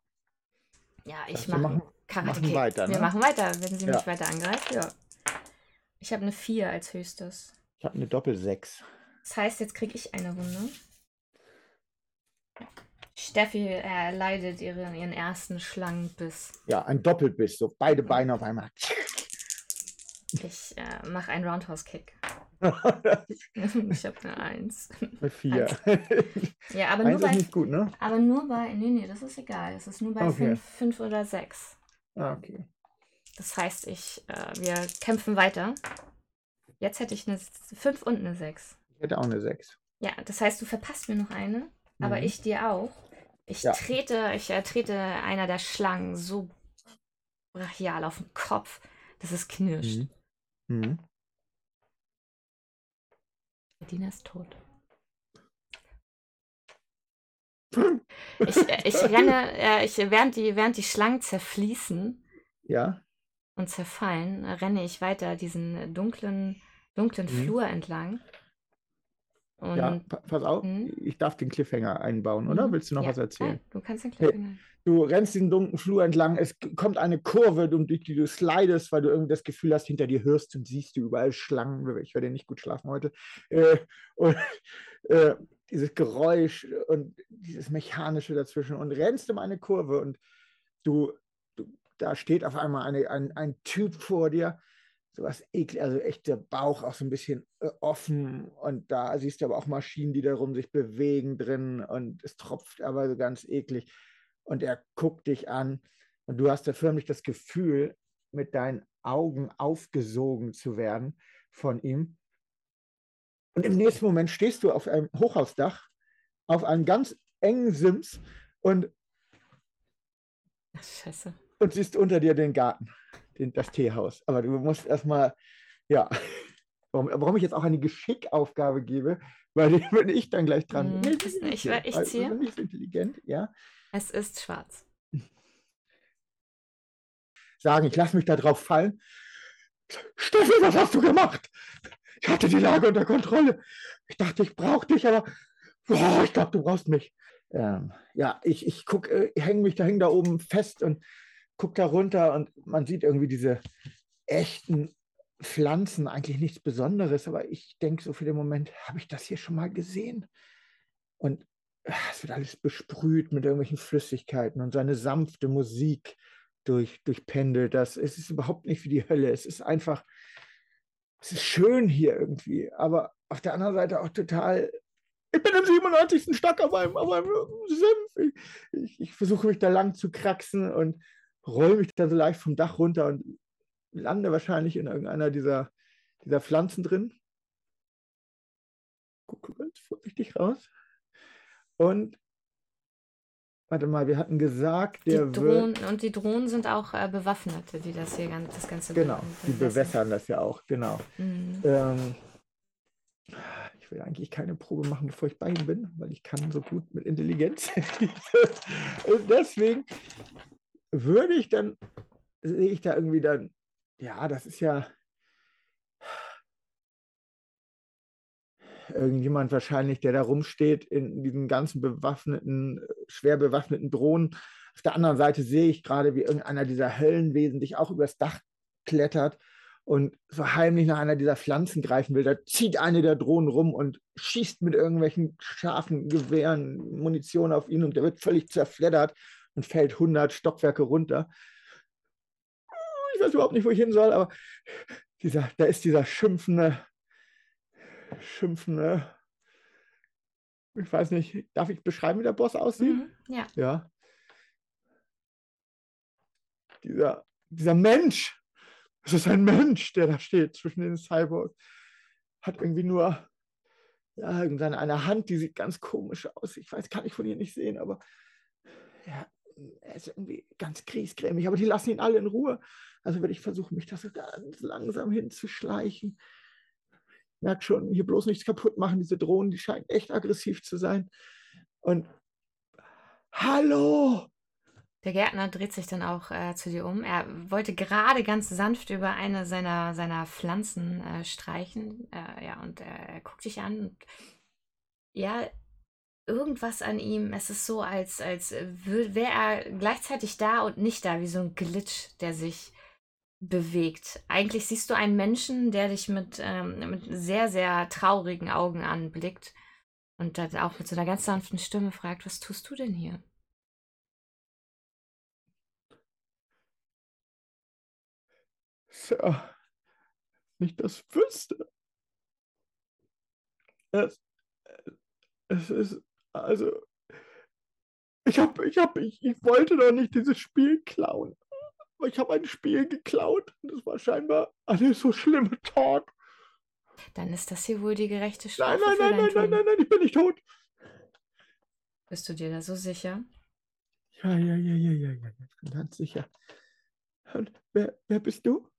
Ja, ich mache machen, machen weiter. Wir ne? machen weiter, wenn sie ja. mich weiter angreift. Ja. Ich habe eine 4 als höchstes. Ich habe eine Doppel-6. Das heißt, jetzt kriege ich eine Wunde. Steffi erleidet ihren, ihren ersten Schlangenbiss. Ja, ein Doppelbiss, so beide Beine auf einmal. Ich äh, mache einen Roundhouse-Kick. (laughs) ich habe eine Eins. Eine Vier. Ja, aber nur bei. Ist nicht gut, ne? Aber nur bei. Nee, nee, das ist egal. Es ist nur bei okay. fünf, fünf oder sechs. Ah, okay. Das heißt, ich, äh, wir kämpfen weiter. Jetzt hätte ich eine 5 und eine 6. Ich hätte auch eine 6. Ja, das heißt, du verpasst mir noch eine, aber mhm. ich dir auch. Ich ja. trete, ich äh, trete einer der Schlangen so brachial auf den Kopf, dass es knirscht. Mhm. Mhm. Dina ist tot. Ich, äh, ich (laughs) renne, äh, ich, während, die, während die Schlangen zerfließen ja. und zerfallen, renne ich weiter diesen dunklen, dunklen mhm. Flur entlang. Und, ja, pass auf, hm? ich darf den Cliffhanger einbauen, oder? Hm? Willst du noch ja, was erzählen? Ja, du kannst den Cliffhanger. Hey, du rennst diesen dunklen Flur entlang, es kommt eine Kurve, durch die du slidest, weil du irgendwie das Gefühl hast, hinter dir hörst und siehst du überall Schlangen. Ich werde nicht gut schlafen heute. Äh, und äh, dieses Geräusch und dieses Mechanische dazwischen. Und rennst um eine Kurve und du, du da steht auf einmal eine, ein, ein Typ vor dir, sowas eklig, also echt der Bauch auch so ein bisschen äh, offen. Und da siehst du aber auch Maschinen, die darum sich bewegen drin. Und es tropft aber so ganz eklig und er guckt dich an und du hast da förmlich das Gefühl, mit deinen Augen aufgesogen zu werden von ihm. Und im nächsten Moment stehst du auf einem Hochhausdach, auf einem ganz engen Sims und, Scheiße. und siehst unter dir den Garten den, das Teehaus. Aber du musst erstmal, ja, warum, warum ich jetzt auch eine Geschickaufgabe gebe, weil (laughs) die bin ich dann gleich dran. Nee, ich, ich, ich ziehe. Also, intelligent, ja. Es ist schwarz. Sagen, ich lasse mich da drauf fallen. Steffi, was hast du gemacht? Ich hatte die Lage unter Kontrolle. Ich dachte, ich brauche dich, aber oh, ich glaube, du brauchst mich. Ähm, ja, ich, ich guck, äh, hänge mich da, häng da oben fest und guckt da runter und man sieht irgendwie diese echten Pflanzen, eigentlich nichts Besonderes, aber ich denke so für den Moment, habe ich das hier schon mal gesehen? Und es wird alles besprüht mit irgendwelchen Flüssigkeiten und so eine sanfte Musik durch, durchpendelt das. Es ist überhaupt nicht wie die Hölle. Es ist einfach, es ist schön hier irgendwie, aber auf der anderen Seite auch total ich bin im 97. Stock auf einem, auf einem Sims. Ich, ich, ich versuche mich da lang zu kraxen und roll mich da so leicht vom Dach runter und lande wahrscheinlich in irgendeiner dieser, dieser Pflanzen drin. Gucke ganz vorsichtig raus. Und warte mal, wir hatten gesagt, der die Drohnen, Und die Drohnen sind auch äh, Bewaffnete, die das hier das Ganze Genau, die bewässern das ja auch, genau. Mhm. Ähm, ich will eigentlich keine Probe machen, bevor ich bei ihm bin, weil ich kann so gut mit Intelligenz. (laughs) Und deswegen würde ich dann, sehe ich da irgendwie dann, ja, das ist ja irgendjemand wahrscheinlich, der da rumsteht in diesen ganzen bewaffneten, schwer bewaffneten Drohnen. Auf der anderen Seite sehe ich gerade, wie irgendeiner dieser Höllenwesen sich auch übers Dach klettert und so heimlich nach einer dieser Pflanzen greifen will. Da zieht eine der Drohnen rum und schießt mit irgendwelchen scharfen Gewehren Munition auf ihn und der wird völlig zerfleddert und fällt 100 Stockwerke runter. Ich weiß überhaupt nicht, wo ich hin soll, aber dieser, da ist dieser schimpfende, schimpfende, ich weiß nicht, darf ich beschreiben, wie der Boss aussieht? Mhm, ja. Ja. Dieser, dieser Mensch, es ist ein Mensch, der da steht zwischen den Cyborgs, hat irgendwie nur ja, irgendeine Hand, die sieht ganz komisch aus. Ich weiß, kann ich von ihr nicht sehen, aber ja, er ist irgendwie ganz griesgrämig, aber die lassen ihn alle in Ruhe. Also werde ich versuchen, mich da so ganz langsam hinzuschleichen. Ich merke schon, hier bloß nichts kaputt machen, diese Drohnen, die scheinen echt aggressiv zu sein. Und Hallo! Der Gärtner dreht sich dann auch äh, zu dir um. Er wollte gerade ganz sanft über eine seiner, seiner Pflanzen äh, streichen. Äh, ja, und er guckt dich an. Und, ja, irgendwas an ihm. Es ist so, als, als wäre er gleichzeitig da und nicht da, wie so ein Glitch, der sich bewegt. Eigentlich siehst du einen Menschen, der dich mit, ähm, mit sehr, sehr traurigen Augen anblickt und dann auch mit so einer ganz sanften Stimme fragt, was tust du denn hier? Sir, nicht das wüsste. Es, es ist also, ich habe, ich habe, ich, ich wollte doch nicht dieses Spiel klauen. Aber ich habe ein Spiel geklaut. Und das war scheinbar eine so schlimme Tat. Dann ist das hier wohl die gerechte Strafe. Nein, nein, nein, nein, nein, nein, nein, ich bin nicht tot. Bist du dir da so sicher? Ja, ja, ja, ja, ja, ja, ich bin ganz sicher. Und wer, wer bist du?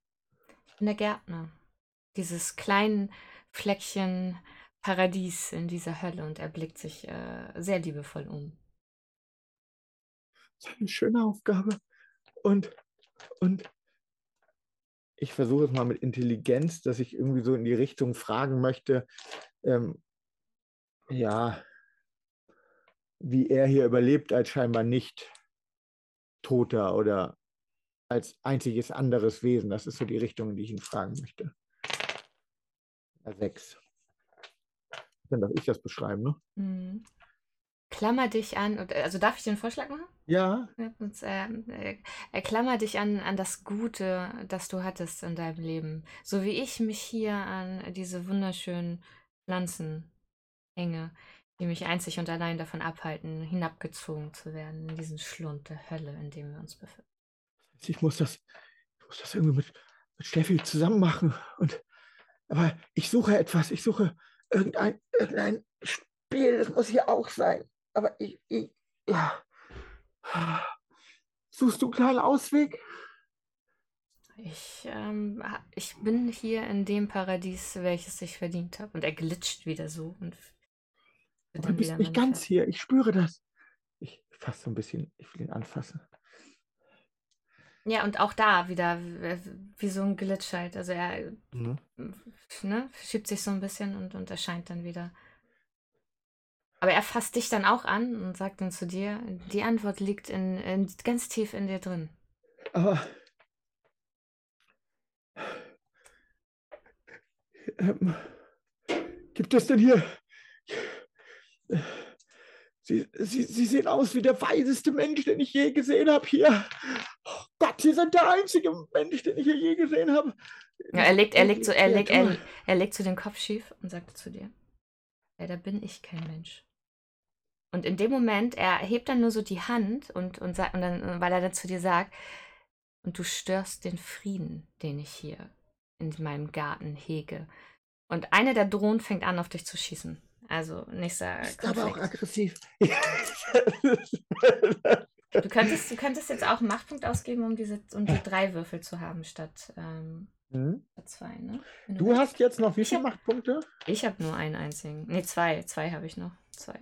Ich bin der Gärtner. Dieses kleine Fleckchen Paradies in dieser Hölle und er blickt sich äh, sehr liebevoll um. Das ist eine schöne Aufgabe. Und, und ich versuche es mal mit Intelligenz, dass ich irgendwie so in die Richtung fragen möchte, ähm, ja, wie er hier überlebt als scheinbar nicht Toter oder als einziges anderes Wesen. Das ist so die Richtung, in die ich ihn fragen möchte. Sechs. Dann darf ich das beschreiben, ne? Mhm. Klammer dich an, also darf ich dir einen Vorschlag machen? Ja. Und, äh, äh, klammer dich an, an das Gute, das du hattest in deinem Leben. So wie ich mich hier an diese wunderschönen Pflanzen hänge, die mich einzig und allein davon abhalten, hinabgezogen zu werden in diesen Schlund der Hölle, in dem wir uns befinden. Ich muss das, ich muss das irgendwie mit, mit Steffi zusammen machen. Und, aber ich suche etwas, ich suche irgendein, irgendein Spiel, das muss hier auch sein. Aber ich, ich ja. Suchst du einen kleinen Ausweg? Ich, ähm, ich bin hier in dem Paradies, welches ich verdient habe. Und er glitscht wieder so. Und du bist nicht ganz hier. Ich spüre das. Ich fasse so ein bisschen, ich will ihn anfassen. Ja, und auch da wieder wie so ein Glitch halt. Also er mhm. ne, schiebt sich so ein bisschen und, und erscheint dann wieder. Aber er fasst dich dann auch an und sagt dann zu dir, die Antwort liegt in, in ganz tief in dir drin. Aber ähm, gibt es denn hier Sie, Sie, Sie sehen aus wie der weiseste Mensch, den ich je gesehen habe hier. Oh Gott, Sie sind der einzige Mensch, den ich hier je gesehen habe. Ja, er legt, er legt, so, er legt, er, er legt so den Kopf schief und sagt zu dir. Leider bin ich kein Mensch. Und in dem Moment, er hebt dann nur so die Hand und, und, und dann, weil er dann zu dir sagt, und du störst den Frieden, den ich hier in meinem Garten hege. Und eine der Drohnen fängt an, auf dich zu schießen. Also nächster Ist aber auch aggressiv. (laughs) Du könntest, du könntest jetzt auch einen Machtpunkt ausgeben, um diese um die drei Würfel zu haben, statt, ähm, Hm? statt zwei, ne? Du willst. hast jetzt noch wie viele Machtpunkte? Ich habe nur einen einzigen. Nee, zwei. Zwei habe ich noch. Zwei.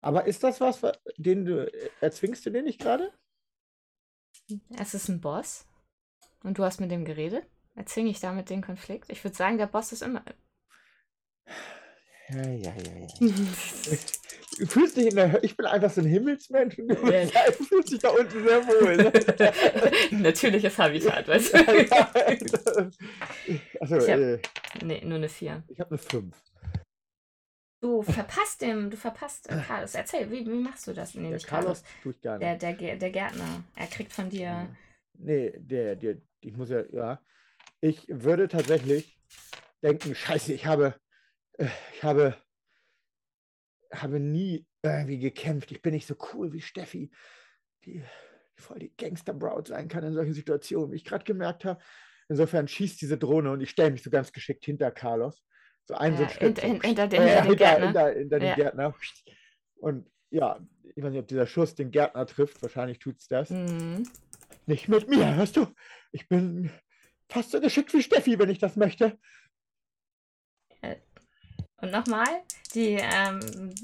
Aber ist das was, wa- den du erzwingst du den nicht gerade? Es ist ein Boss. Und du hast mit dem geredet. Erzwinge ich damit den Konflikt? Ich würde sagen, der Boss ist immer. Ja, ja, ja, ja. (laughs) Du fühlst dich in der. Ich bin einfach so ein Himmelsmensch und du Ja. (laughs) fühlst dich da unten sehr wohl. Ne? (laughs) Natürliches Habitat, weißt du? also, Ich hab- äh, nee, nur eine vier. ich habe eine 5. Du verpasst dem, du verpasst äh, Carlos. Erzähl, wie, wie machst du das? Nee, Der Carlos. Carlos tue ich gar Der, nicht. der, Gär- der Gärtner. Er kriegt von dir. Nee, der, der, ich muss ja, ja. Ich würde tatsächlich denken, scheiße, ich habe, äh, ich habe, habe nie irgendwie gekämpft. Ich bin nicht so cool wie Steffi, die, die voll die Gangster-Braut sein kann in solchen Situationen, wie ich gerade gemerkt habe. Insofern schießt diese Drohne und ich stelle mich so ganz geschickt hinter Carlos. So so Ja, so, hin- hinter den- äh, hinter den hinter, Gärtner. hinter, hinter den Ja. Gärtner. Und ja, ich weiß nicht, ob dieser Schuss den Gärtner trifft. Wahrscheinlich tut es das. Mhm. Nicht mit mir, hörst du? Ich bin fast so geschickt wie Steffi, wenn ich das möchte. Und nochmal, die, ähm,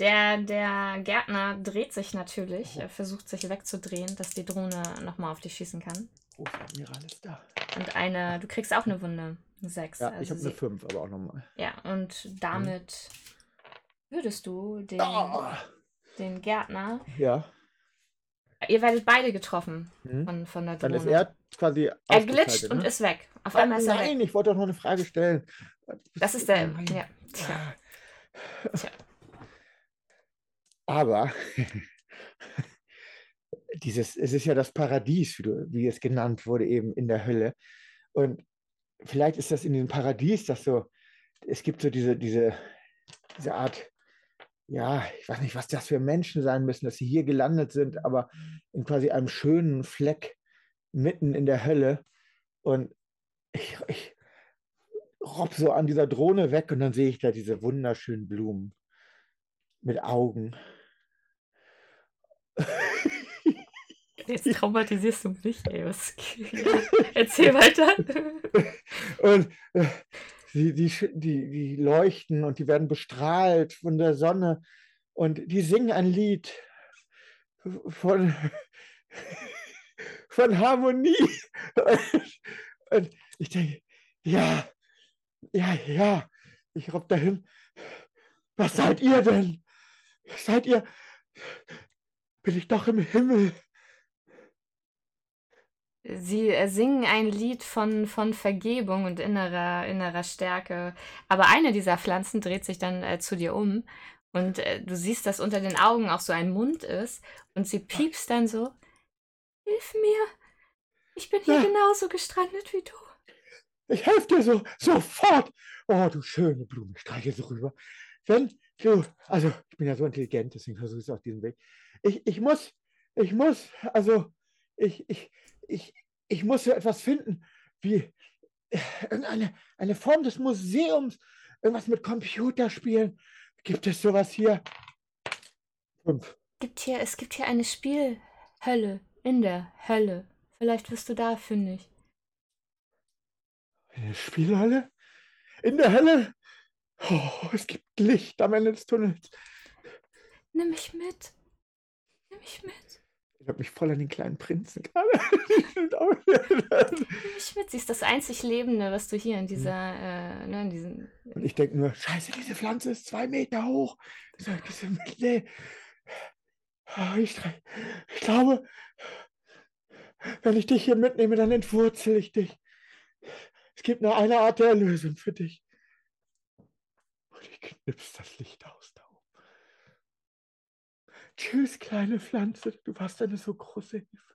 der, der Gärtner dreht sich natürlich, er versucht sich wegzudrehen, dass die Drohne nochmal auf dich schießen kann. Großer Admiral ist da. Und eine, du kriegst auch eine Wunde. Sechs. Ja, also ich habe eine 5, aber auch nochmal. Ja, und damit würdest du den, Ah, den Gärtner. ja. Ihr werdet beide getroffen Hm. von, von der Dann Drohne. ist er quasi. er glitscht ausgeschaltet, und ne? ist weg. Auf Ah, einmal ist er weg. Nein, ich wollte doch noch eine Frage stellen. Das ist der. Nein. Ja, tja. Tja. Aber (laughs) dieses, es ist ja das Paradies, wie, du, wie es genannt wurde, eben in der Hölle. Und vielleicht ist das in diesem Paradies, das so, es gibt so diese, diese, diese Art, ja, ich weiß nicht, was das für Menschen sein müssen, dass sie hier gelandet sind, aber in quasi einem schönen Fleck mitten in der Hölle. Und ich, ich robb so an dieser Drohne weg und dann sehe ich da diese wunderschönen Blumen mit Augen. (laughs) Jetzt traumatisierst du mich, ey. Was... Erzähl weiter. (laughs) Und äh, die, die, die, die leuchten und die werden bestrahlt von der Sonne und die singen ein Lied von, (laughs) von Harmonie. Und, (laughs) und ich denke, ja, ja, ja, ich robb dahin. Was seid ihr denn? Seid ihr? Bin ich doch im Himmel? Sie äh, singen ein Lied von, von Vergebung und innerer, innerer Stärke. Aber eine dieser Pflanzen dreht sich dann äh, zu dir um und äh, du siehst, dass unter den Augen auch so ein Mund ist und sie piepst dann so: Hilf mir! Ich bin hier Ja. genauso gestrandet wie du. Ich helfe dir so, sofort. Oh, du schöne Blume, ich streiche so rüber. Wenn du, also ich bin ja so intelligent, deswegen versuche ich es auf diesem Weg. Ich, ich muss, ich muss, also ich, ich, ich, ich muss so etwas finden, wie irgendeine eine Form des Museums, irgendwas mit Computerspielen. Gibt es sowas hier? Fünf. Gibt hier, es gibt hier eine Spielhölle in der Hölle. Vielleicht wirst du da fündig. Eine Spielhalle? In der Hölle? Oh, es gibt Licht am Ende des Tunnels. Nimm mich mit. Nimm mich mit. Ich habe mich voll an den kleinen Prinzen gerade. (laughs) Mit. (laughs) Sie ist das einzig Lebende, was du hier in dieser, äh, ne, in diesen. Und ich denke nur, scheiße, diese Pflanze ist zwei Meter hoch. Diese, nee. Ah, Ich, ich glaube, wenn ich dich hier mitnehme, dann entwurzel ich dich. Es gibt nur eine Art der Erlösung für dich. Und ich knipse das Licht aus. Tschüss, kleine Pflanze. Du warst eine so große Hilfe.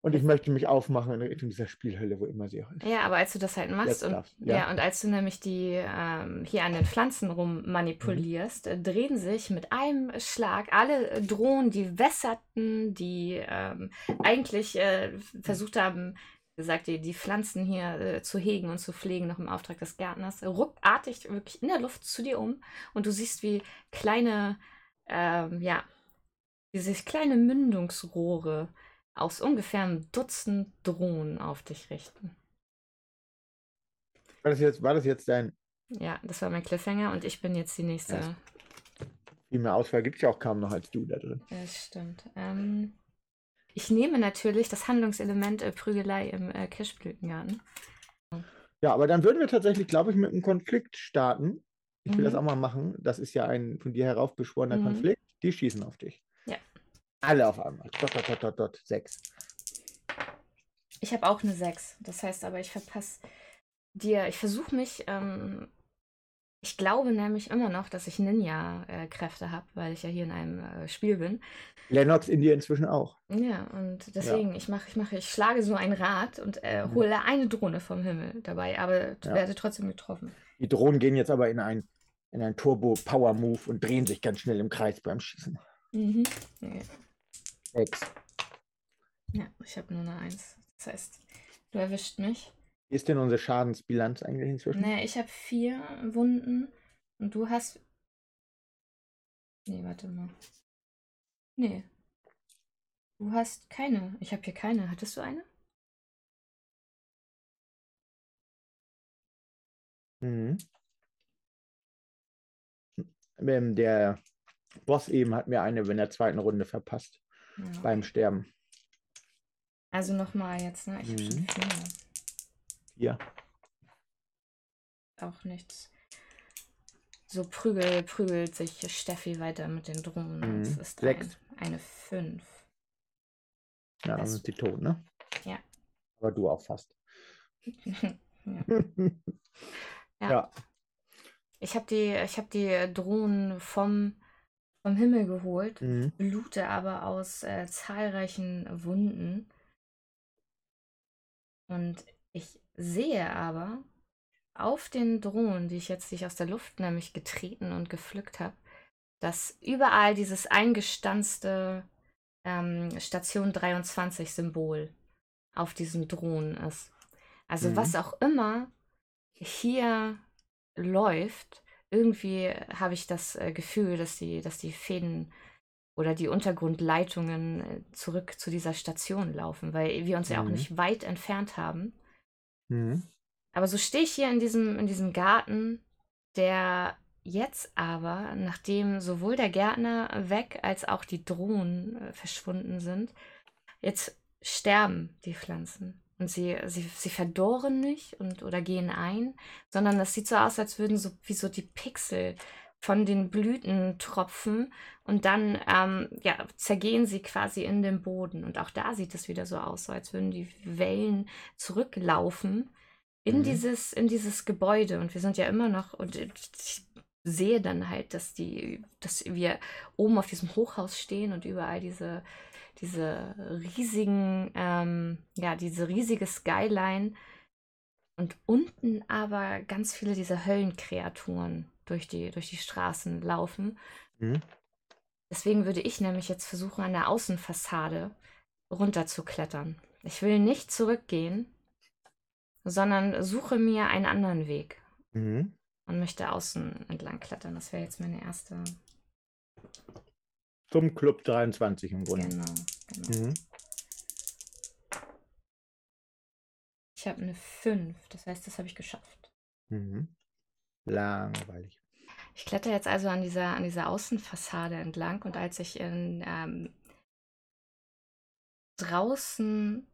und ich möchte mich aufmachen in Richtung dieser Spielhölle, wo immer sie auch ist. Ja, aber als du das halt machst Jetzt und ja. ja. und als du nämlich die ähm, hier an den Pflanzen rum manipulierst, äh, drehen sich mit einem Schlag alle äh, Drohnen, die wässerten, die ähm, eigentlich äh, versucht haben, gesagt, die, die Pflanzen hier äh, zu hegen und zu pflegen, noch im Auftrag des Gärtners, ruckartig wirklich in der Luft zu dir um und du siehst, wie kleine, ähm, ja, sich kleine Mündungsrohre aus ungefähr einem Dutzend Drohnen auf dich richten. War das jetzt, war das jetzt dein, Ja, das war mein Cliffhanger und ich bin jetzt die nächste. Ja. viel mehr Auswahl gibt es ja auch kaum noch als du da drin. Ja, stimmt. Ähm, ich nehme natürlich das Handlungselement äh, Prügelei im äh, Kirschblütengarten. Ja, aber dann würden wir tatsächlich, glaube ich, mit einem Konflikt starten. Ich will das Mhm. auch mal machen. Das ist ja ein von dir heraufbeschworener Mhm. Konflikt. Die schießen auf dich. Ja. Alle auf einmal. Dot, dot, dot, dot, dot. Sechs. Ich habe auch eine 6. Das heißt aber, ich verpasse dir. Ich versuche mich. Ähm, ich glaube nämlich immer noch, dass ich Ninja-Kräfte habe, weil ich ja hier in einem äh, Spiel bin. Lennox in dir inzwischen auch. Ja, und deswegen, ich mache, ich mache, ich schlage so ein Rad und äh, Mhm. hole eine Drohne vom Himmel dabei, aber Ja. werde trotzdem getroffen. Die Drohnen gehen jetzt aber in ein, in ein Turbo-Power-Move und drehen sich ganz schnell im Kreis beim Schießen. Mhm. Ja. Sechs. Ja, ich habe nur eine Eins. Das heißt, du erwischt mich. Wie ist denn unsere Schadensbilanz eigentlich inzwischen? Naja, ich habe vier Wunden und du hast. Nee, warte mal. Nee. Du hast keine. Ich habe hier keine. Hattest du eine? Mhm. Ähm, Der Boss eben hat mir eine in der zweiten Runde verpasst Ja. beim Sterben. Also nochmal jetzt, ne? Ich habe schon Mhm. vier. Hier. Auch nichts. So prügel, prügelt sich Steffi weiter mit den Drohnen. und Es Mhm. ist Sechs. ein, eine Fünf. Ja, dann Das- sind die tot, ne? Ja. Aber du auch fast. (laughs) (laughs) ja. ja. Ja. Ich habe die, ich hab die Drohnen vom, vom Himmel geholt, Mhm. blute aber aus äh, zahlreichen Wunden. Und ich sehe aber auf den Drohnen, die ich jetzt die ich aus der Luft nämlich getreten und gepflückt habe, dass überall dieses eingestanzte ähm, Station 23 Symbol auf diesen Drohnen ist. Also Mhm. was auch immer hier läuft, irgendwie habe ich das äh, Gefühl, dass die, dass die Fäden oder die Untergrundleitungen äh, zurück zu dieser Station laufen, weil wir uns ja auch Mhm. nicht weit entfernt haben. Mhm. Aber so stehe ich hier in diesem, in diesem Garten, der jetzt aber, nachdem sowohl der Gärtner weg als auch die Drohnen äh, verschwunden sind, jetzt sterben die Pflanzen. Und sie, sie, sie verdorren nicht und, oder gehen ein, sondern das sieht so aus, als würden so wie so die Pixel von den Blüten tropfen und dann ähm, ja, zergehen sie quasi in den Boden. Und auch da sieht es wieder so aus, so als würden die Wellen zurücklaufen in Mhm. dieses, in dieses Gebäude. Und wir sind ja immer noch, und ich sehe dann halt, dass die, dass wir oben auf diesem Hochhaus stehen und überall diese, diese riesigen, ähm, ja, diese riesige Skyline und unten aber ganz viele dieser Höllenkreaturen durch die, durch die Straßen laufen. Mhm. Deswegen würde ich nämlich jetzt versuchen, an der Außenfassade runterzuklettern. Ich will nicht zurückgehen, sondern suche mir einen anderen Weg Mhm. und möchte außen entlang klettern. Das wäre jetzt meine erste. Zum Club 23 im Grunde. Genau, genau. Mhm. Ich habe eine 5, das heißt, das habe ich geschafft. Mhm. Langweilig. Ich kletter jetzt also an dieser, an dieser Außenfassade entlang und als ich in, ähm, draußen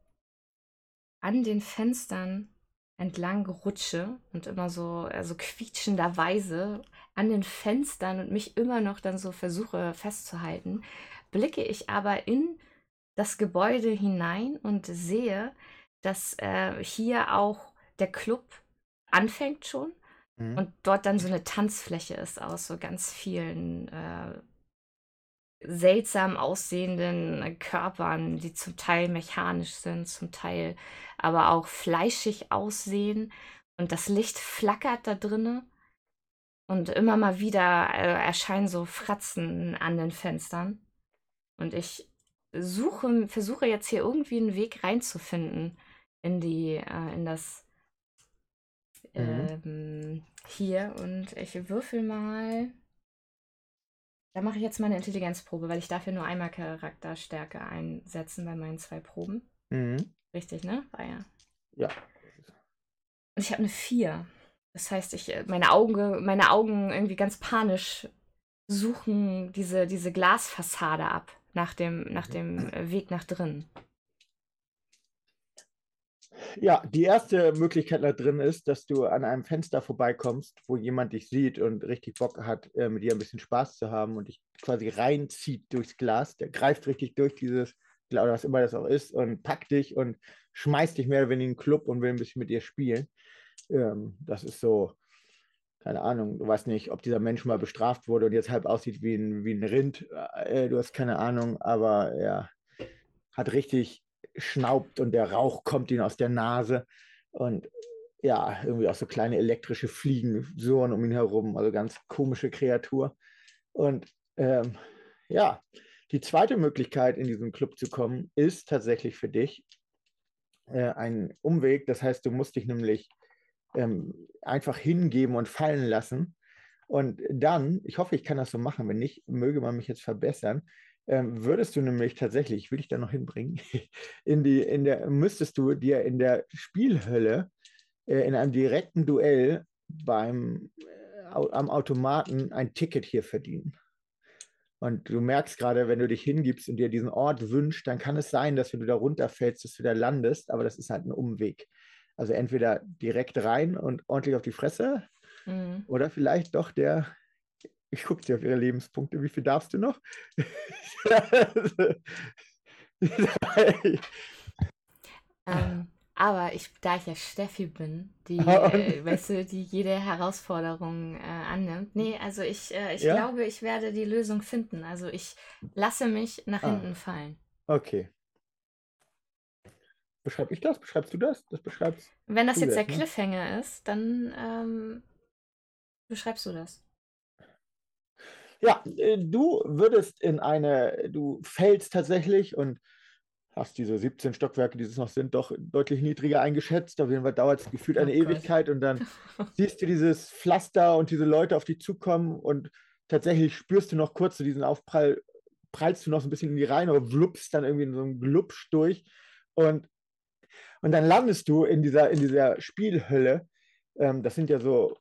an den Fenstern entlang rutsche und immer so also quietschenderweise an den Fenstern und mich immer noch dann so versuche festzuhalten, blicke ich aber in das Gebäude hinein und sehe, dass äh, hier auch der Club anfängt schon Mhm. und dort dann so eine Tanzfläche ist aus so ganz vielen äh, seltsam aussehenden Körpern, die zum Teil mechanisch sind, zum Teil aber auch fleischig aussehen. Und das Licht flackert da drinne. Und immer mal wieder äh, erscheinen so Fratzen an den Fenstern. Und ich suche, versuche jetzt hier irgendwie einen Weg reinzufinden in die, äh, in das Mhm. ähm, hier. Und ich würfel mal. Da mache ich jetzt mal eine Intelligenzprobe, weil ich darf ja nur einmal Charakterstärke einsetzen bei meinen zwei Proben. Mhm. Richtig, ne? War ja. Ja. Und ich habe eine 4. Das heißt, ich, äh, meine, Augen, meine Augen irgendwie ganz panisch suchen diese, diese Glasfassade ab nach dem, nach dem äh, Weg nach drin. Ja, die erste Möglichkeit da drin ist, dass du an einem Fenster vorbeikommst, wo jemand dich sieht und richtig Bock hat, äh, mit dir ein bisschen Spaß zu haben und dich quasi reinzieht durchs Glas. Der greift richtig durch dieses, oder was immer das auch ist, und packt dich und schmeißt dich mehr oder weniger in den Club und will ein bisschen mit dir spielen. Ähm, das ist so, keine Ahnung, du weißt nicht, ob dieser Mensch mal bestraft wurde und jetzt halb aussieht wie ein, wie ein Rind. Äh, du hast keine Ahnung, aber er hat richtig schnaubt und der Rauch kommt ihm aus der Nase und ja, irgendwie auch so kleine elektrische Fliegen surren um ihn herum, also ganz komische Kreatur. Und ähm, ja, die zweite Möglichkeit, in diesen Club zu kommen, ist tatsächlich für dich äh, ein Umweg. Das heißt, du musst dich nämlich ähm, einfach hingeben und fallen lassen. Und dann, ich hoffe, ich kann das so machen, wenn nicht, möge man mich jetzt verbessern, ähm, würdest du nämlich tatsächlich, ich will dich da noch hinbringen, (laughs) in die, in der, müsstest du dir in der Spielhölle äh, in einem direkten Duell beim, äh, am Automaten ein Ticket hier verdienen. Und du merkst gerade, wenn du dich hingibst und dir diesen Ort wünschst, dann kann es sein, dass wenn du da runterfällst, dass du da landest, aber das ist halt ein Umweg. Also entweder direkt rein und ordentlich auf die Fresse Mhm. oder vielleicht doch der ich gucke dir auf ihre Lebenspunkte. Wie viel darfst du noch? (laughs) Ähm, aber ich, da ich ja Steffi bin, die, (laughs) äh, weißt du, die jede Herausforderung äh, annimmt. Nee, also ich, äh, ich Ja? glaube, ich werde die Lösung finden. Also ich lasse mich nach Ah. hinten fallen. Okay. Beschreib ich das? Beschreibst du das? Das beschreibst. Wenn das jetzt der das, ne? Cliffhanger ist, dann ähm, beschreibst du das. Ja, äh, du würdest in eine, du fällst tatsächlich und hast diese 17 Stockwerke, die es noch sind, doch deutlich niedriger eingeschätzt. Auf jeden Fall dauert es gefühlt Oh eine Gott. Ewigkeit und dann (laughs) siehst du dieses Pflaster und diese Leute auf dich zukommen und tatsächlich spürst du noch kurz so diesen Aufprall, prallst du noch so ein bisschen in die Reihen, aber wluppst dann irgendwie in so einem Glubsch durch und, und dann landest du in dieser, in dieser Spielhölle. Ähm, das sind ja so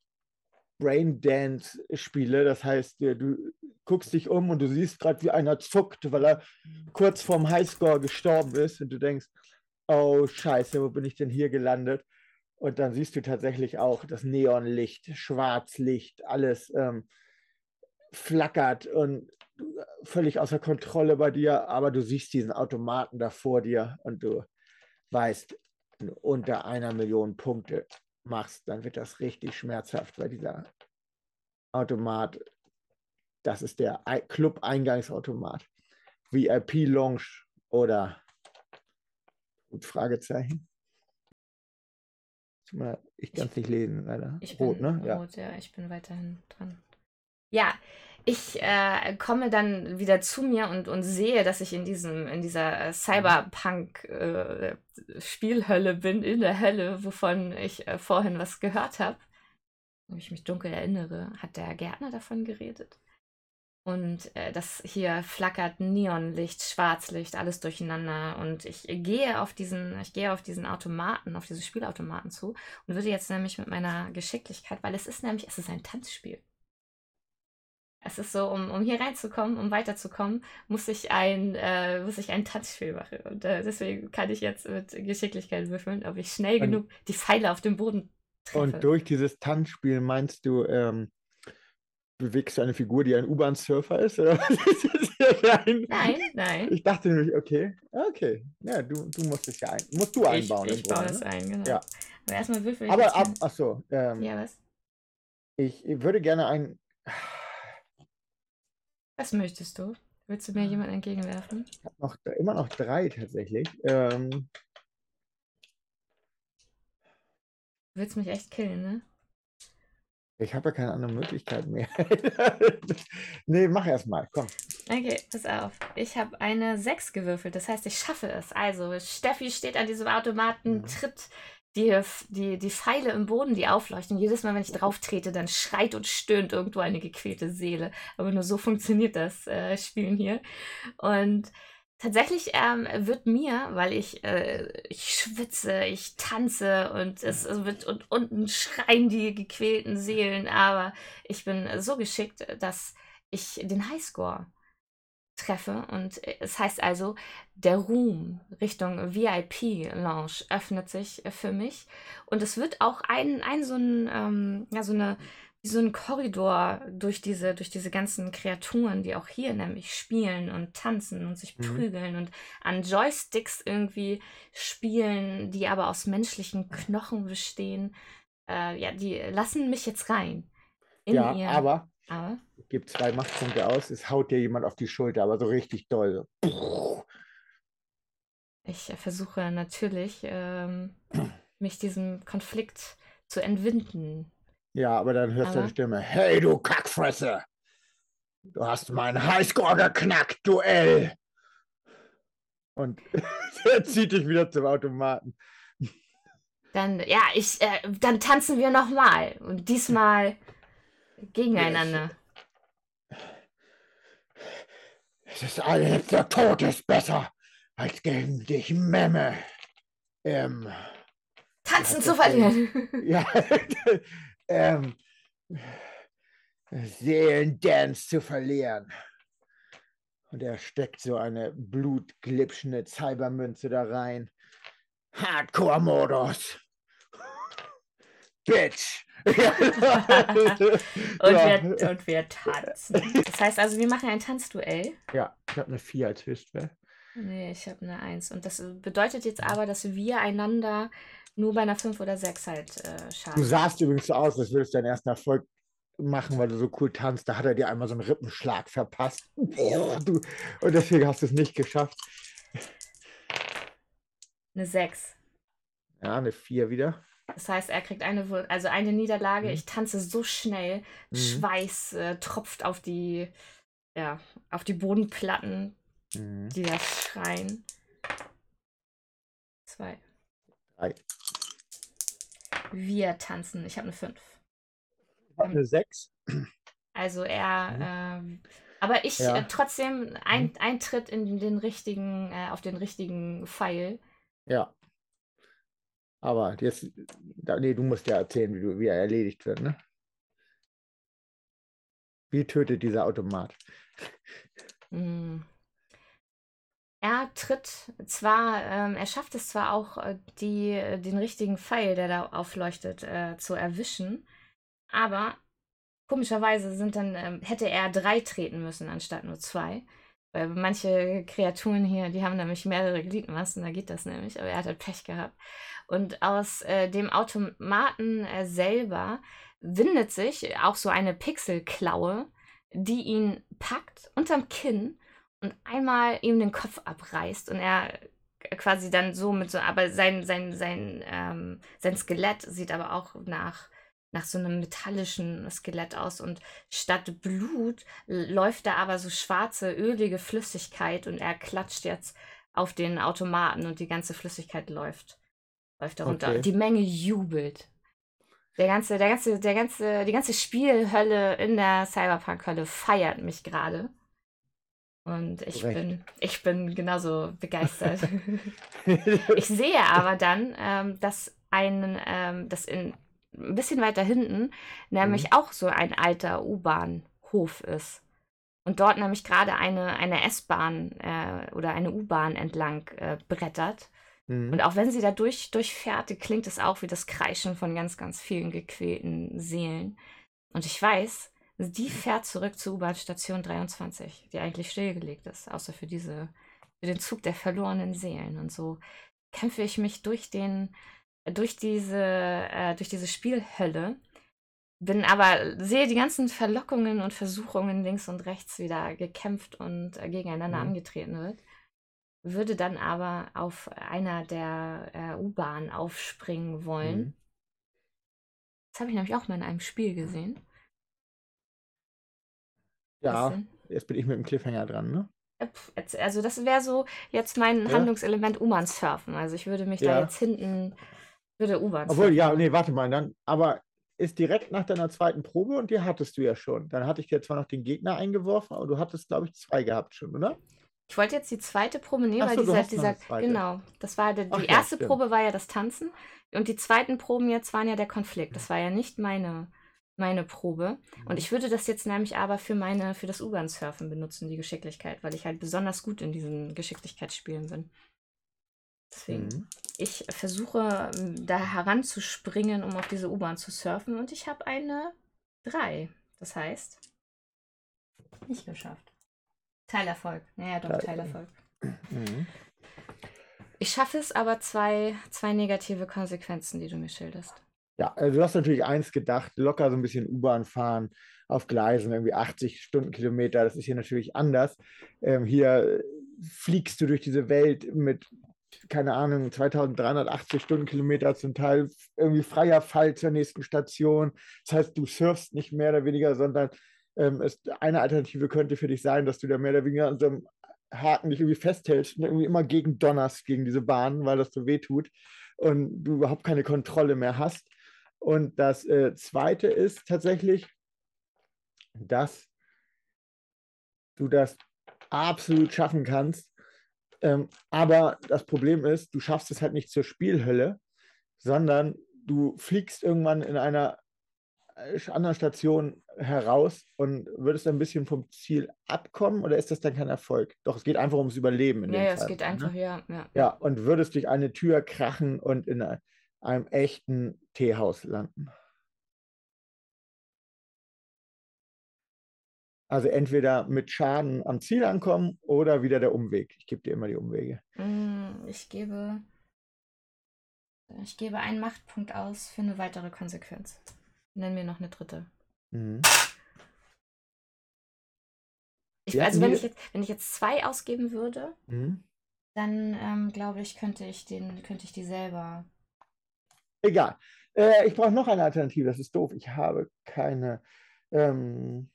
Braindance-Spiele, das heißt, äh, du guckst dich um und du siehst gerade, wie einer zuckt, weil er kurz vorm Highscore gestorben ist und du denkst, oh Scheiße, wo bin ich denn hier gelandet? Und dann siehst du tatsächlich auch das Neonlicht, Schwarzlicht, alles ähm, flackert und völlig außer Kontrolle bei dir, aber du siehst diesen Automaten da vor dir und du weißt, unter einer Million Punkte machst, dann wird das richtig schmerzhaft, weil dieser Automat, das ist der Ei- Club-Eingangsautomat. VIP-Lounge oder Gut, Fragezeichen. Ich kann es nicht lesen, leider. Ich Rot, bin ne? Ja. rot, ja, ich bin weiterhin dran. Ja, ich äh, komme dann wieder zu mir und, und sehe, dass ich in diesem, in dieser äh, Cyberpunk-Spielhölle bin, in der Hölle, wovon ich äh, vorhin was gehört habe. Wenn ich mich dunkel erinnere, hat der Gärtner davon geredet. Und äh, das hier flackert Neonlicht, Schwarzlicht, alles durcheinander. Und ich gehe auf diesen, ich gehe auf diesen Automaten, auf diese Spielautomaten zu und würde jetzt nämlich mit meiner Geschicklichkeit, weil es ist nämlich, es ist ein Tanzspiel. Es ist so, um, um hier reinzukommen, um weiterzukommen, muss ich ein, äh, muss ich ein Tanzspiel machen. Und äh, deswegen kann ich jetzt mit Geschicklichkeit würfeln, ob ich schnell Und- genug die Pfeile auf dem Boden treffe. Und durch dieses Tanzspiel meinst du, ähm, bewegst du eine Figur, die ein U-Bahn-Surfer ist? Oder (laughs) was ist das hier rein? Nein, nein. Ich dachte nämlich, okay, okay. Ja, du, du musst es ja ein, musst du einbauen. ich, ich baue Grunde, das ne? ein, genau. Ja. Aber erstmal würfel ich Aber ab, mal- ach so, ähm, Ja, was? ich würde gerne ein. Was möchtest du? Willst du mir jemanden entgegenwerfen? Ich habe noch, immer noch drei tatsächlich. Ähm, Du willst mich echt killen, ne? ich habe ja keine andere Möglichkeit mehr. (laughs) nee, mach erst mal, komm. Okay, pass auf. Ich habe eine 6 gewürfelt, das heißt, ich schaffe es. Also, Steffi steht an diesem Automaten, Mhm. tritt die, die, die Pfeile im Boden, die aufleuchten. Jedes Mal, wenn ich drauf trete, dann schreit und stöhnt irgendwo eine gequälte Seele. Aber nur so funktioniert das äh, Spielen hier. Und tatsächlich ähm, wird mir, weil ich, äh, ich schwitze, ich tanze und es, es wird und unten schreien die gequälten Seelen, aber ich bin so geschickt, dass ich den Highscore treffe und es heißt also, der Ruhm Richtung VIP-Lounge öffnet sich für mich und es wird auch ein, ein so ein, ähm, ja, so eine so ein Korridor durch diese, durch diese ganzen Kreaturen, die auch hier nämlich spielen und tanzen und sich Mhm. prügeln und an Joysticks irgendwie spielen, die aber aus menschlichen Knochen bestehen. Äh, ja, die lassen mich jetzt rein. In Ja, ihr. aber aber ich gebe zwei Machtpunkte aus, es haut dir jemand auf die Schulter, aber so richtig doll. So. ich äh, versuche natürlich, ähm, (clears throat) mich diesem Konflikt zu entwinden. Ja, aber dann hörst du eine Stimme. Hey, du Kackfresse! Du hast meinen Highscore geknackt, Duell! Und (laughs) er zieht dich wieder zum Automaten. Dann, ja, ich, äh, dann tanzen wir nochmal. Und diesmal gegeneinander. Es ist alles, der Tod ist besser als gegen dich, Memme. Ähm, Tanzen zu verlieren. (laughs) ja, ähm, Seelendance zu verlieren. Und er steckt so eine blutglitschende Cybermünze da rein. Hardcore-Modus. (laughs) Bitch. Und, Ja. wir, und wir tanzen. Das heißt also, wir machen ein Tanzduell. ja, ich habe eine 4 als Höchstwert. Nee, ich habe eine 1. Und das bedeutet jetzt aber, dass wir einander nur bei einer 5 oder 6 halt äh, Du schaden. sahst übrigens so aus, als würdest du deinen ersten Erfolg machen, weil du so cool tanzt. Da hat er dir einmal so einen Rippenschlag verpasst. Du, und deswegen hast du es nicht geschafft. Eine 6. Ja, eine 4 wieder. Das heißt, er kriegt eine, also eine Niederlage. Mhm. Ich tanze so schnell. Mhm. Schweiß äh, tropft auf die, ja, auf die Bodenplatten, Mhm. die da schreien. Zwei. Drei. Wir tanzen. Ich habe eine 5. Ich hab Eine 6. Also er, Mhm. ähm, aber ich Ja. äh, trotzdem ein, Eintritt in den richtigen, äh, auf den richtigen Pfeil. Ja. Aber jetzt, nee, du musst ja erzählen, wie, wie er erledigt wird, ne? Wie tötet dieser Automat? Hm. Er tritt zwar, ähm, er schafft es zwar auch, äh, die, äh, den richtigen Pfeil, der da aufleuchtet, äh, zu erwischen, aber komischerweise sind dann, ähm, hätte er drei treten müssen anstatt nur zwei. Manche Kreaturen hier, die haben nämlich mehrere Gliedmaßen, da geht das nämlich, aber er hat halt Pech gehabt. Und aus äh, dem Automaten äh, selber windet sich auch so eine Pixelklaue, die ihn packt unterm Kinn und einmal ihm den Kopf abreißt und er quasi dann so mit so, aber sein, sein, sein, ähm, sein Skelett sieht aber auch nach, nach so einem metallischen Skelett aus und statt Blut läuft da aber so schwarze, ölige Flüssigkeit und er klatscht jetzt auf den Automaten und die ganze Flüssigkeit läuft, läuft darunter. Okay. Die Menge jubelt. Der ganze, der ganze, der ganze, die ganze Spielhölle in der Cyberpunk-Hölle feiert mich gerade. Und ich Recht. bin, ich bin genauso begeistert. (laughs) (laughs) ich sehe aber dann, ähm, dass ein, ähm, dass in ein bisschen weiter hinten nämlich Mhm. auch so ein alter U-Bahnhof ist. Und dort nämlich gerade eine, eine S-Bahn äh, oder eine U-Bahn entlang äh, brettert. Mhm. Und auch wenn sie da durch, durchfährt, klingt es auch wie das Kreischen von ganz, ganz vielen gequälten Seelen. Und ich weiß, die fährt zurück zur U-Bahn-Station 23, die eigentlich stillgelegt ist, außer für diese, für den Zug der verlorenen Seelen. Und so kämpfe ich mich durch den, durch diese, äh, durch diese Spielhölle bin aber, sehe die ganzen Verlockungen und Versuchungen links und rechts wieder gekämpft und äh, gegeneinander Mhm. angetreten wird. Würde dann aber auf einer der äh, U-Bahnen aufspringen wollen. Mhm. Das habe ich nämlich auch mal in einem Spiel gesehen. Ja, jetzt bin ich mit dem Cliffhanger dran, ne? Äh, Also das wäre so jetzt mein Ja. Handlungselement U-Bahn surfen. Also ich würde mich da Ja. jetzt hinten, würde U-Bahn Obwohl, ja, nee, warte mal, dann, aber ist direkt nach deiner zweiten Probe und die hattest du ja schon. Dann hatte ich dir zwar noch den Gegner eingeworfen, aber du hattest, glaube ich, zwei gehabt schon, oder? Ich wollte jetzt die zweite Probe nehmen, Ach weil so, dieser, dieser, genau, das war Ach die ja, erste stimmt. Probe war ja das Tanzen und die zweiten Proben jetzt waren ja der Konflikt. Das war ja nicht meine, meine Probe. Mhm. Und ich würde das jetzt nämlich aber für meine, für das U-Bahn-Surfen benutzen, die Geschicklichkeit, weil ich halt besonders gut in diesen Geschicklichkeitsspielen bin. Deswegen, Mhm. ich versuche ähm, da heranzuspringen, um auf diese U-Bahn zu surfen und ich habe eine 3. Das heißt, nicht geschafft. Teilerfolg. Naja, doch, Teilerfolg. Teilerfolg. Mhm. Ich schaffe es aber zwei, zwei negative Konsequenzen, die du mir schilderst. Ja, also du hast natürlich eins gedacht, locker so ein bisschen U-Bahn fahren auf Gleisen, irgendwie 80 Stundenkilometer, das ist hier natürlich anders. Ähm, hier fliegst du durch diese Welt mit, keine Ahnung, 2380 Stundenkilometer, zum Teil irgendwie freier Fall zur nächsten Station. Das heißt, du surfst nicht mehr oder weniger, sondern ähm, es, eine Alternative könnte für dich sein, dass du da mehr oder weniger an so einem Haken dich irgendwie festhältst und irgendwie immer gegen donnerst, gegen diese Bahn, weil das so weh tut und du überhaupt keine Kontrolle mehr hast. Und das äh, Zweite ist tatsächlich, dass du das absolut schaffen kannst. Ähm, aber das Problem ist, du schaffst es halt nicht zur Spielhölle, sondern du fliegst irgendwann in einer äh, anderen Station heraus und würdest ein bisschen vom Ziel abkommen oder ist das dann kein Erfolg? Doch, es geht einfach ums Überleben. In Ja, ja, es Fall, geht ne? einfach, ja, ja. Ja, und würdest durch eine Tür krachen und in ein- einem echten Teehaus landen. Also entweder mit Schaden am Ziel ankommen oder wieder der Umweg. Ich gebe dir immer die Umwege. Mm, Ich gebe, ich gebe einen Machtpunkt aus für eine weitere Konsequenz. Nenn mir noch eine dritte. Mhm. Ich, Wir also wenn ich, jetzt, wenn ich jetzt zwei ausgeben würde, Mhm. dann ähm, glaube ich, könnte ich den, könnte ich die selber. Egal. Äh, ich brauche noch eine Alternative. Das ist doof. Ich habe keine. Ähm,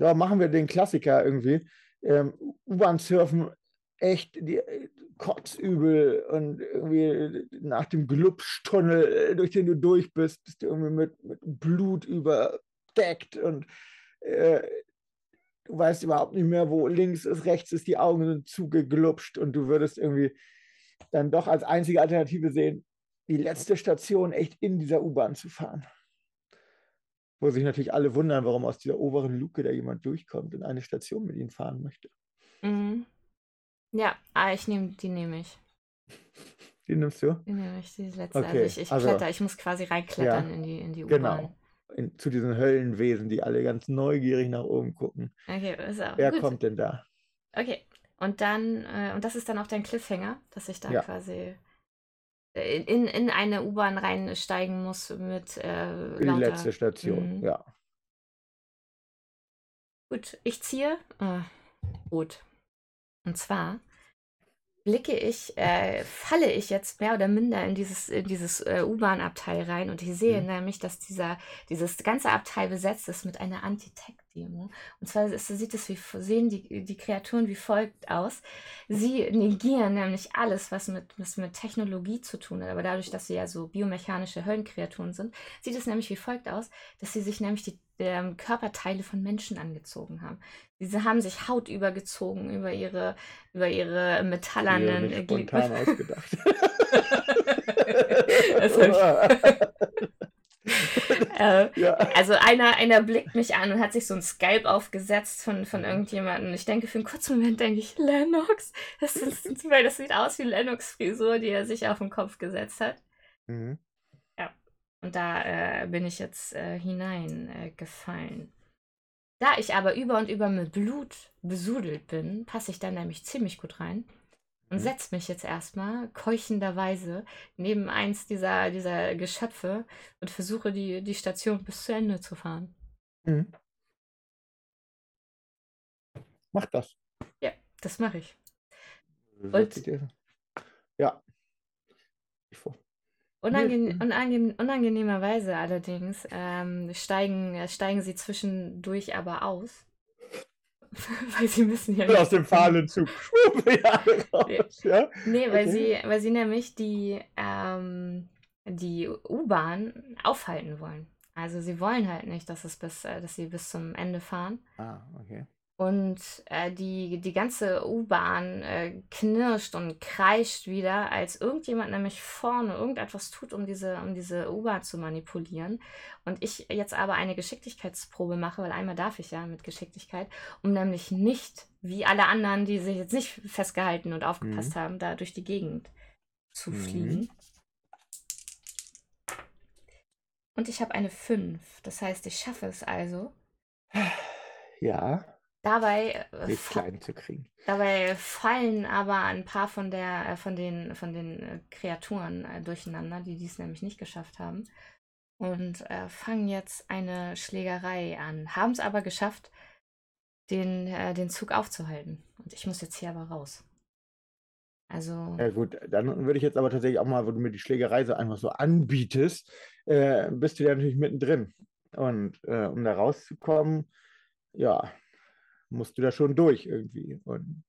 da machen wir den Klassiker irgendwie. Ähm, U-Bahn surfen, echt die, äh, kotzübel und irgendwie nach dem Glubschtunnel, äh, durch den du durch bist, bist du irgendwie mit, mit Blut überdeckt und äh, du weißt überhaupt nicht mehr, wo links ist, rechts ist, die Augen sind zugeglupscht und du würdest irgendwie dann doch als einzige Alternative sehen, die letzte Station echt in dieser U-Bahn zu fahren. Wo sich natürlich alle wundern, warum aus dieser oberen Luke da jemand durchkommt und eine Station mit ihnen fahren möchte. Mhm. Ja, ah, ich nehme, die nehme ich. Die nimmst du? Die nehme ich, die letzte. Okay, Also ich, ich also- kletter, ich muss quasi reinklettern Ja, in die, in die U-Bahn. Genau. In, zu diesen Höllenwesen, die alle ganz neugierig nach oben gucken. Okay, ist auch Wer gut. kommt denn da? Okay. Und dann, äh, und das ist dann auch dein Cliffhanger, dass ich dann Ja. quasi in, in eine U-Bahn reinsteigen muss mit äh, die letzte Station, Mhm. ja. Gut, ich ziehe. Äh, gut. Und zwar blicke ich, äh, falle ich jetzt mehr oder minder in dieses, in dieses äh, U-Bahn-Abteil rein und ich sehe Mhm. nämlich, dass dieser, dieses ganze Abteil besetzt ist mit einer Anti-Tech-Demo. Und zwar sieht es wie, sehen die, die Kreaturen wie folgt aus. Sie negieren nämlich alles, was mit, was mit Technologie zu tun hat. Aber dadurch, dass sie ja so biomechanische Höllenkreaturen sind, sieht es nämlich wie folgt aus, dass sie sich nämlich die ähm, Körperteile von Menschen angezogen haben. Diese haben sich Haut übergezogen über ihre, über ihre metallernen nicht äh, spontan (laughs) ausgedacht. Das (laughs) (laughs) äh, ja. also einer, einer blickt mich an und hat sich so ein Skype aufgesetzt von, von irgendjemandem. Ich denke, für einen kurzen Moment denke ich, Lennox? Das, ist, weil das sieht aus wie Lennox Frisur, die er sich auf den Kopf gesetzt hat. Mhm. Und da äh, bin ich jetzt äh, hineingefallen. Äh, gefallen. da ich aber über und über mit Blut besudelt bin, passe ich da nämlich ziemlich gut rein. Und Mhm. setze mich jetzt erstmal keuchenderweise neben eins dieser, dieser Geschöpfe und versuche die, die Station bis zu Ende zu fahren. Mhm. Mach das. Das mache ich. Dich dir- Ja. Ich vor. Unange stimmt. unange unangenehmerweise allerdings ähm, steigen, äh, steigen sie zwischendurch aber aus. (laughs) weil sie müssen ja Aus dem fahrenden Zug. Ja, raus, ja. Nee, weil Okay. sie, weil sie nämlich die, ähm, die U-Bahn aufhalten wollen. Also sie wollen halt nicht, dass es bis, äh, dass sie bis zum Ende fahren. Ah, okay. Und äh, die, die ganze U-Bahn äh, knirscht und kreischt wieder, als irgendjemand nämlich vorne irgendetwas tut, um diese, um diese U-Bahn zu manipulieren. Und ich jetzt aber eine Geschicklichkeitsprobe mache, weil einmal darf ich ja mit Geschicklichkeit, um nämlich nicht, wie alle anderen, die sich jetzt nicht festgehalten und aufgepasst haben, da durch die Gegend zu Mhm. fliegen. Und ich habe eine 5. Das heißt, ich schaffe es also. Ja, Dabei äh. Dabei fallen aber ein paar von der, äh, von den, von den äh, Kreaturen durcheinander, die dies nämlich nicht geschafft haben. Und äh, fangen jetzt eine Schlägerei an. Haben es aber geschafft, den, äh, den Zug aufzuhalten. Und ich muss jetzt hier aber raus. Also, Ja gut, dann würde ich jetzt aber tatsächlich auch mal, wo du mir die Schlägerei so einfach so anbietest, äh, bist du ja natürlich mittendrin. Und um da rauszukommen, ja, musst du da schon durch irgendwie. Und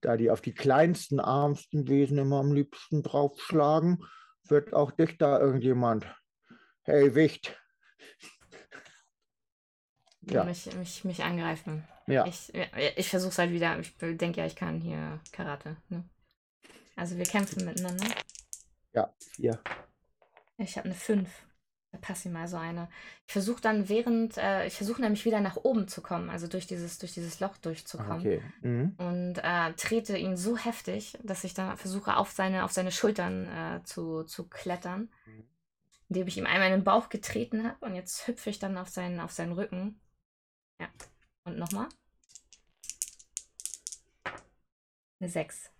da die auf die kleinsten, armsten Wesen immer am liebsten draufschlagen, wird auch dich da irgendjemand. Hey, Wicht. (laughs) Ja, mich, mich, mich angreifen. ja. Ich, ich versuche es halt wieder. Ich denke ja, ich kann hier Karate. Ne? Also, wir kämpfen miteinander. Ja, hier. Ich habe eine 5. Da passt ihm mal so eine. Ich versuche dann während, äh, ich versuche nämlich wieder nach oben zu kommen, also durch dieses, durch dieses Loch Ah, durchzukommen. Okay. Mhm. Und äh, trete ihn so heftig, dass ich dann versuche, auf seine, auf seine Schultern äh, zu, zu klettern. Mhm. Indem ich ihm einmal in den Bauch getreten habe und jetzt hüpfe ich dann auf seinen, auf seinen Rücken. Ja. Und nochmal. Eine 6.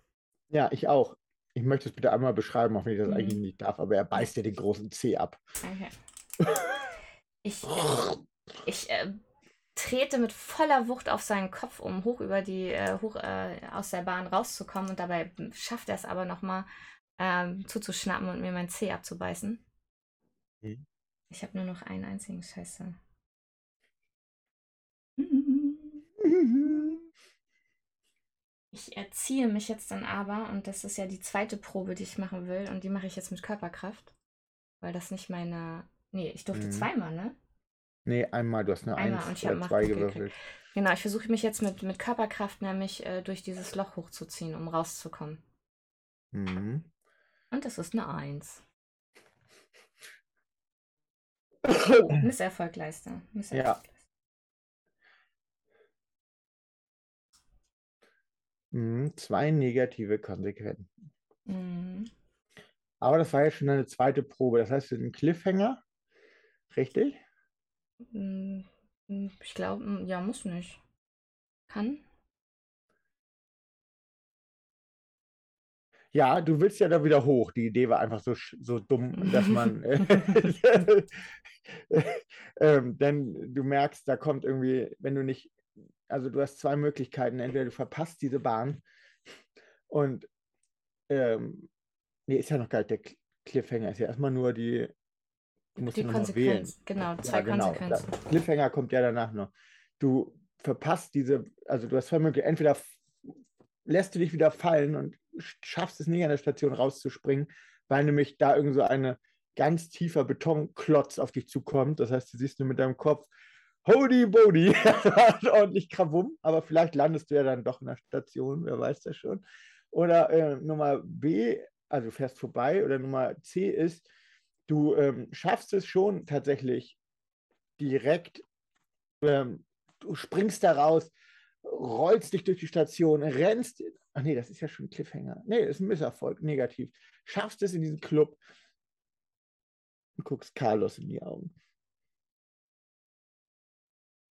Ja, ich auch. Ich möchte es bitte einmal beschreiben, auch wenn ich das Mhm. eigentlich nicht darf, aber er beißt dir den großen Zeh ab. Okay. (laughs) Ich, Ich äh, trete mit voller Wucht auf seinen Kopf, um hoch über die, äh, hoch äh, aus der Bahn rauszukommen und dabei schafft er es aber nochmal ähm, zuzuschnappen und mir mein Zeh abzubeißen. Mhm. Ich habe nur noch einen einzigen Scheiße. Ich erziehe mich jetzt dann aber, und das ist ja die zweite Probe, die ich machen will, und die mache ich jetzt mit Körperkraft, weil das nicht meine. Nee, ich durfte Mhm. zweimal, ne? Nee, einmal, du hast eine Einmal Eins und ich oder Macht zwei gekriegt. gewürfelt. Genau, ich versuche mich jetzt mit, mit Körperkraft nämlich äh, durch dieses Loch hochzuziehen, um rauszukommen. Mhm. Und das ist eine Eins. (coughs) Oh. Misserfolg leiste. Misserfolg Ja. Mhm, Zwei negative Konsequenzen. Mhm. Aber das war ja schon eine zweite Probe. Das heißt, ein Cliffhanger. Richtig? Mm, mm, Ich glaube, ja, muss nicht. Kann? Ja, du willst ja da wieder hoch. Die Idee war einfach so, so dumm, dass man. (laughs) (laughs) ähm, denn du merkst, da kommt irgendwie, wenn du nicht. Also, du hast zwei Möglichkeiten. Entweder du verpasst diese Bahn und. Ähm, nee, ist ja noch gar nicht der Cl- Cliffhanger. Ist ja erstmal nur die. Du musst Die ja noch wählen. Konsequenz. Genau, Ja, zwei genau. Konsequenzen. Da- Cliffhanger kommt ja danach noch. Du verpasst diese, also du hast zwei Möglichkeiten. Entweder lässt du dich wieder fallen und sch- schaffst es nicht an der Station rauszuspringen, weil nämlich da irgend so eine ganz tiefer Betonklotz auf dich zukommt. Das heißt, du siehst nur mit deinem Kopf, Hody Body, (laughs) ordentlich Krawum, aber vielleicht landest du ja dann doch in der Station, wer weiß das schon. Oder äh, Nummer B, also fährst vorbei, oder Nummer C ist, du ähm, schaffst es schon tatsächlich direkt, ähm, du springst da raus, rollst dich durch die Station, rennst, ach nee, das ist ja schon ein Cliffhanger, nee, das ist ein Misserfolg, negativ, schaffst es in diesen Club und guckst Carlos in die Augen.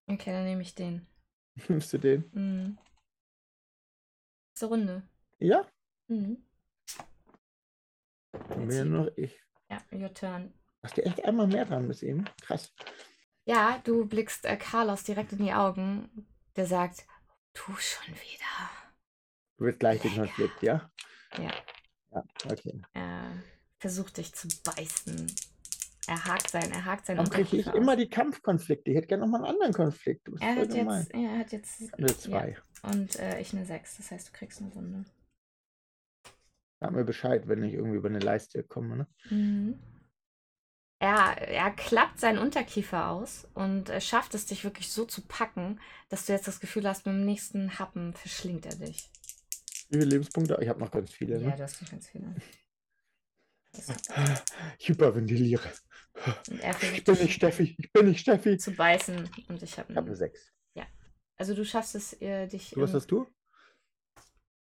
Okay, dann nehme ich den. (laughs) Nimmst du den? Mhm. Nächste Runde. Ja, Mhm. Mehr noch ich. Ja, your turn. Hast du echt einmal mehr dran bis eben? Krass. Ja, du blickst äh, Carlos direkt in die Augen. Der sagt, du schon wieder. Du willst gleich den Konflikt, ja? Ja. Ja, okay. Er versucht dich zu beißen. Er hakt sein, er hakt sein Warum kriege ich immer die Kampfkonflikte? Ich hätte gerne nochmal einen anderen Konflikt. Er hat jetzt, ja, er hat jetzt Eine zwei. und äh, ich eine 6. Das heißt, du kriegst eine Wunde. Sag mir Bescheid, wenn ich irgendwie über eine Leiste komme. Ne? Mhm. Er, er klappt seinen Unterkiefer aus und äh, schafft es, dich wirklich so zu packen, dass du jetzt das Gefühl hast, mit dem nächsten Happen verschlingt er dich. Wie viele Lebenspunkte? Ich habe noch ganz viele. Ja, Ne? du hast noch ganz viele. Ich hyperventiliere. Er Ich bin nicht Steffi. Ich bin nicht Steffi. zu beißen und ich habe eine sechs. Also du schaffst es, äh, dich. Du, was hast du?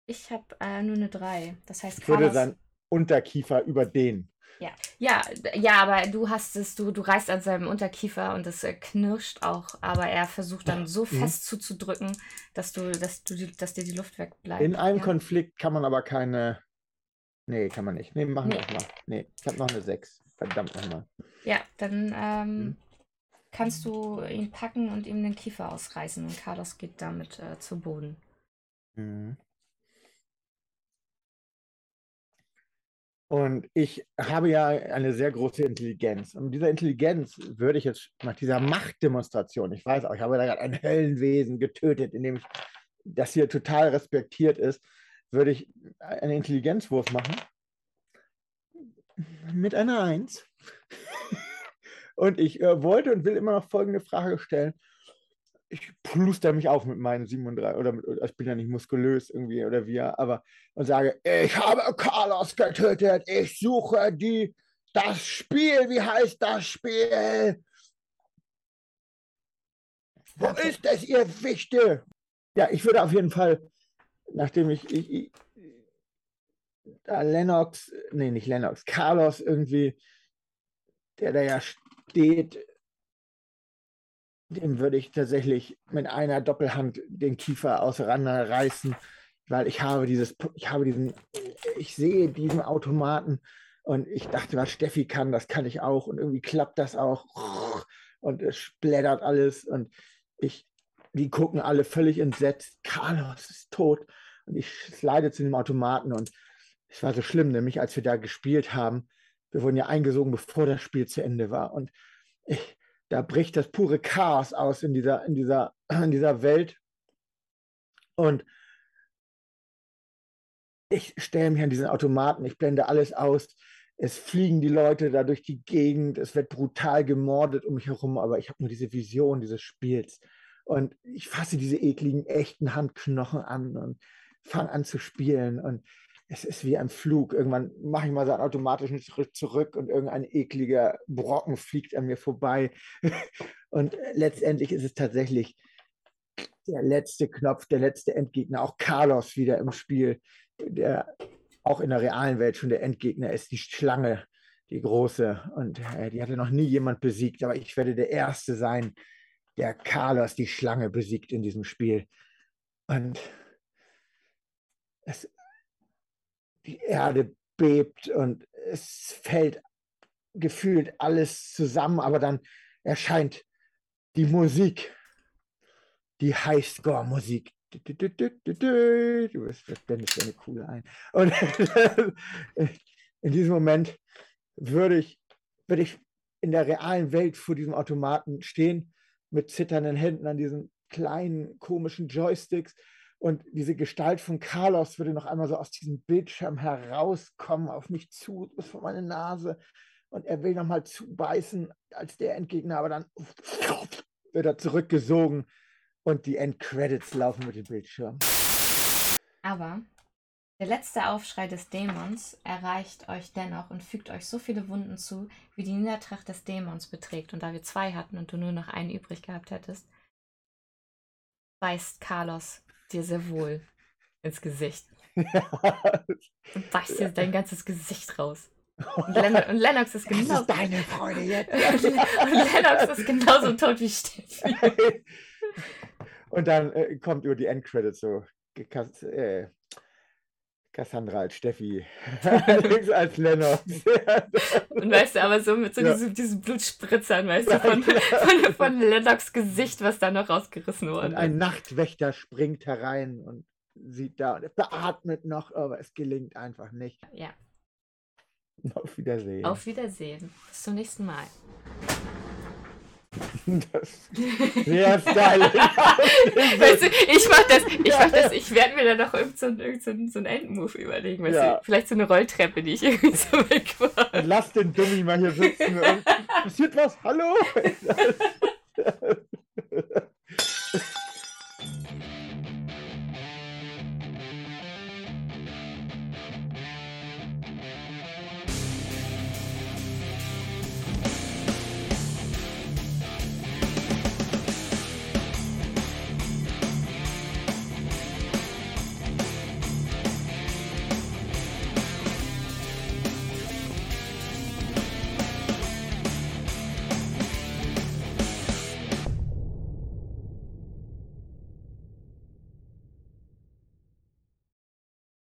Ich habe äh, nur eine 3. Das heißt, Ich würde seinen Unterkiefer über den. Ja, ja, ja, aber du hast es, du, du reißt an seinem Unterkiefer und es äh, knirscht auch, aber er versucht dann so Mhm. fest zuzudrücken, dass du, dass du, dass dir die Luft wegbleibt. In einem ja? Konflikt kann man aber keine. Nee, kann man nicht. Nee, machen wir Nee. auch mal. Nee, ich habe noch eine sechs. Verdammt nochmal. Ja, dann ähm, Mhm. kannst du ihn packen und ihm den Kiefer ausreißen und Carlos geht damit äh, zu Boden. Mhm. Und ich habe ja eine sehr große Intelligenz. Und mit dieser Intelligenz würde ich jetzt nach dieser Machtdemonstration, ich weiß auch, ich habe da gerade ein Höllenwesen getötet, indem ich das hier total respektiert ist, würde ich einen Intelligenzwurf machen. Mit einer Eins. (laughs) Und ich äh, wollte und will immer noch folgende Frage stellen. Ich pluster mich auf mit meinen 37 oder mit, ich bin ja nicht muskulös irgendwie oder wie, aber und sage, ich habe Carlos getötet, ich suche die, das Spiel, wie heißt das Spiel? Wo ist es, ihr Wichte? Ja, ich würde auf jeden Fall, nachdem ich, ich, ich da Lennox, nee, nicht Lennox, Carlos irgendwie, der da ja steht, dem würde ich tatsächlich mit einer Doppelhand den Kiefer auseinanderreißen, weil ich habe dieses, ich habe diesen, ich sehe diesen Automaten und ich dachte, was Steffi kann, das kann ich auch und irgendwie klappt das auch und es splattert alles und ich, die gucken alle völlig entsetzt, Carlos ist tot und ich slide zu dem Automaten und es war so schlimm, nämlich als wir da gespielt haben, wir wurden ja eingesogen, bevor das Spiel zu Ende war und ich, da bricht das pure Chaos aus in dieser, in dieser, (clears throat) in dieser Welt. Und ich stelle mich an diesen Automaten, ich blende alles aus. Es fliegen die Leute da durch die Gegend, es wird brutal gemordet um mich herum, aber ich habe nur diese Vision dieses Spiels. Und ich fasse diese ekligen, echten Handknochen an und fange an zu spielen. Und es ist wie ein Flug. Irgendwann mache ich mal so einen automatischen Schritt zurück und irgendein ekliger Brocken fliegt an mir vorbei. (laughs) Und letztendlich ist es tatsächlich der letzte Knopf, der letzte Endgegner, auch Carlos wieder im Spiel, der auch in der realen Welt schon der Endgegner ist, die Schlange, die große. Und äh, die hatte noch nie jemand besiegt, aber ich werde der Erste sein, der Carlos, die Schlange, besiegt in diesem Spiel. Und es, die Erde bebt und es fällt gefühlt alles zusammen, aber dann erscheint die Musik, die Highscore-Musik. Du blendest eine coole ein. Und in diesem Moment würde ich, würde ich in der realen Welt vor diesem Automaten stehen, mit zitternden Händen an diesen kleinen, komischen Joysticks. Und diese Gestalt von Carlos würde noch einmal so aus diesem Bildschirm herauskommen, auf mich zu, bis vor meine Nase. Und er will nochmal zubeißen als der Endgegner, aber dann wird er zurückgesogen und die Endcredits laufen mit dem Bildschirm. Aber der letzte Aufschrei des Dämons erreicht euch dennoch und fügt euch so viele Wunden zu, wie die Niedertracht des Dämons beträgt. Und da wir zwei hatten und du nur noch einen übrig gehabt hättest, beißt Carlos dir sehr wohl ins Gesicht. (laughs) Und beißt dir dein ganzes Gesicht raus. Und, (laughs) Len und Lennox ist Das genau ist deine Freude jetzt. (laughs) und Lennox ist genauso tot wie Steffi. Und dann äh, kommt über die Endcredits so äh, Cassandra als Steffi, (laughs) Alex als Lennox. (laughs) Und weißt du, aber so mit so ja. diesen, diesen Blutspritzern, weißt du, von, von, von Lennox Gesicht, was da noch rausgerissen wurde. Und ein Nachtwächter springt herein und sieht da und beatmet noch, aber es gelingt einfach nicht. Ja. Auf Wiedersehen. Auf Wiedersehen. Bis zum nächsten Mal. Sehr (laughs) stylisch. weißt du, ich mach das, ich mach das, ich werde mir da noch irgendeinen so, irgend so, so einen Endmove überlegen, weißt ja. du? Vielleicht so eine Rolltreppe, die ich (laughs) irgendwie so wegfahre. Lass den Dummy mal hier sitzen. (laughs) Passiert was? Hallo?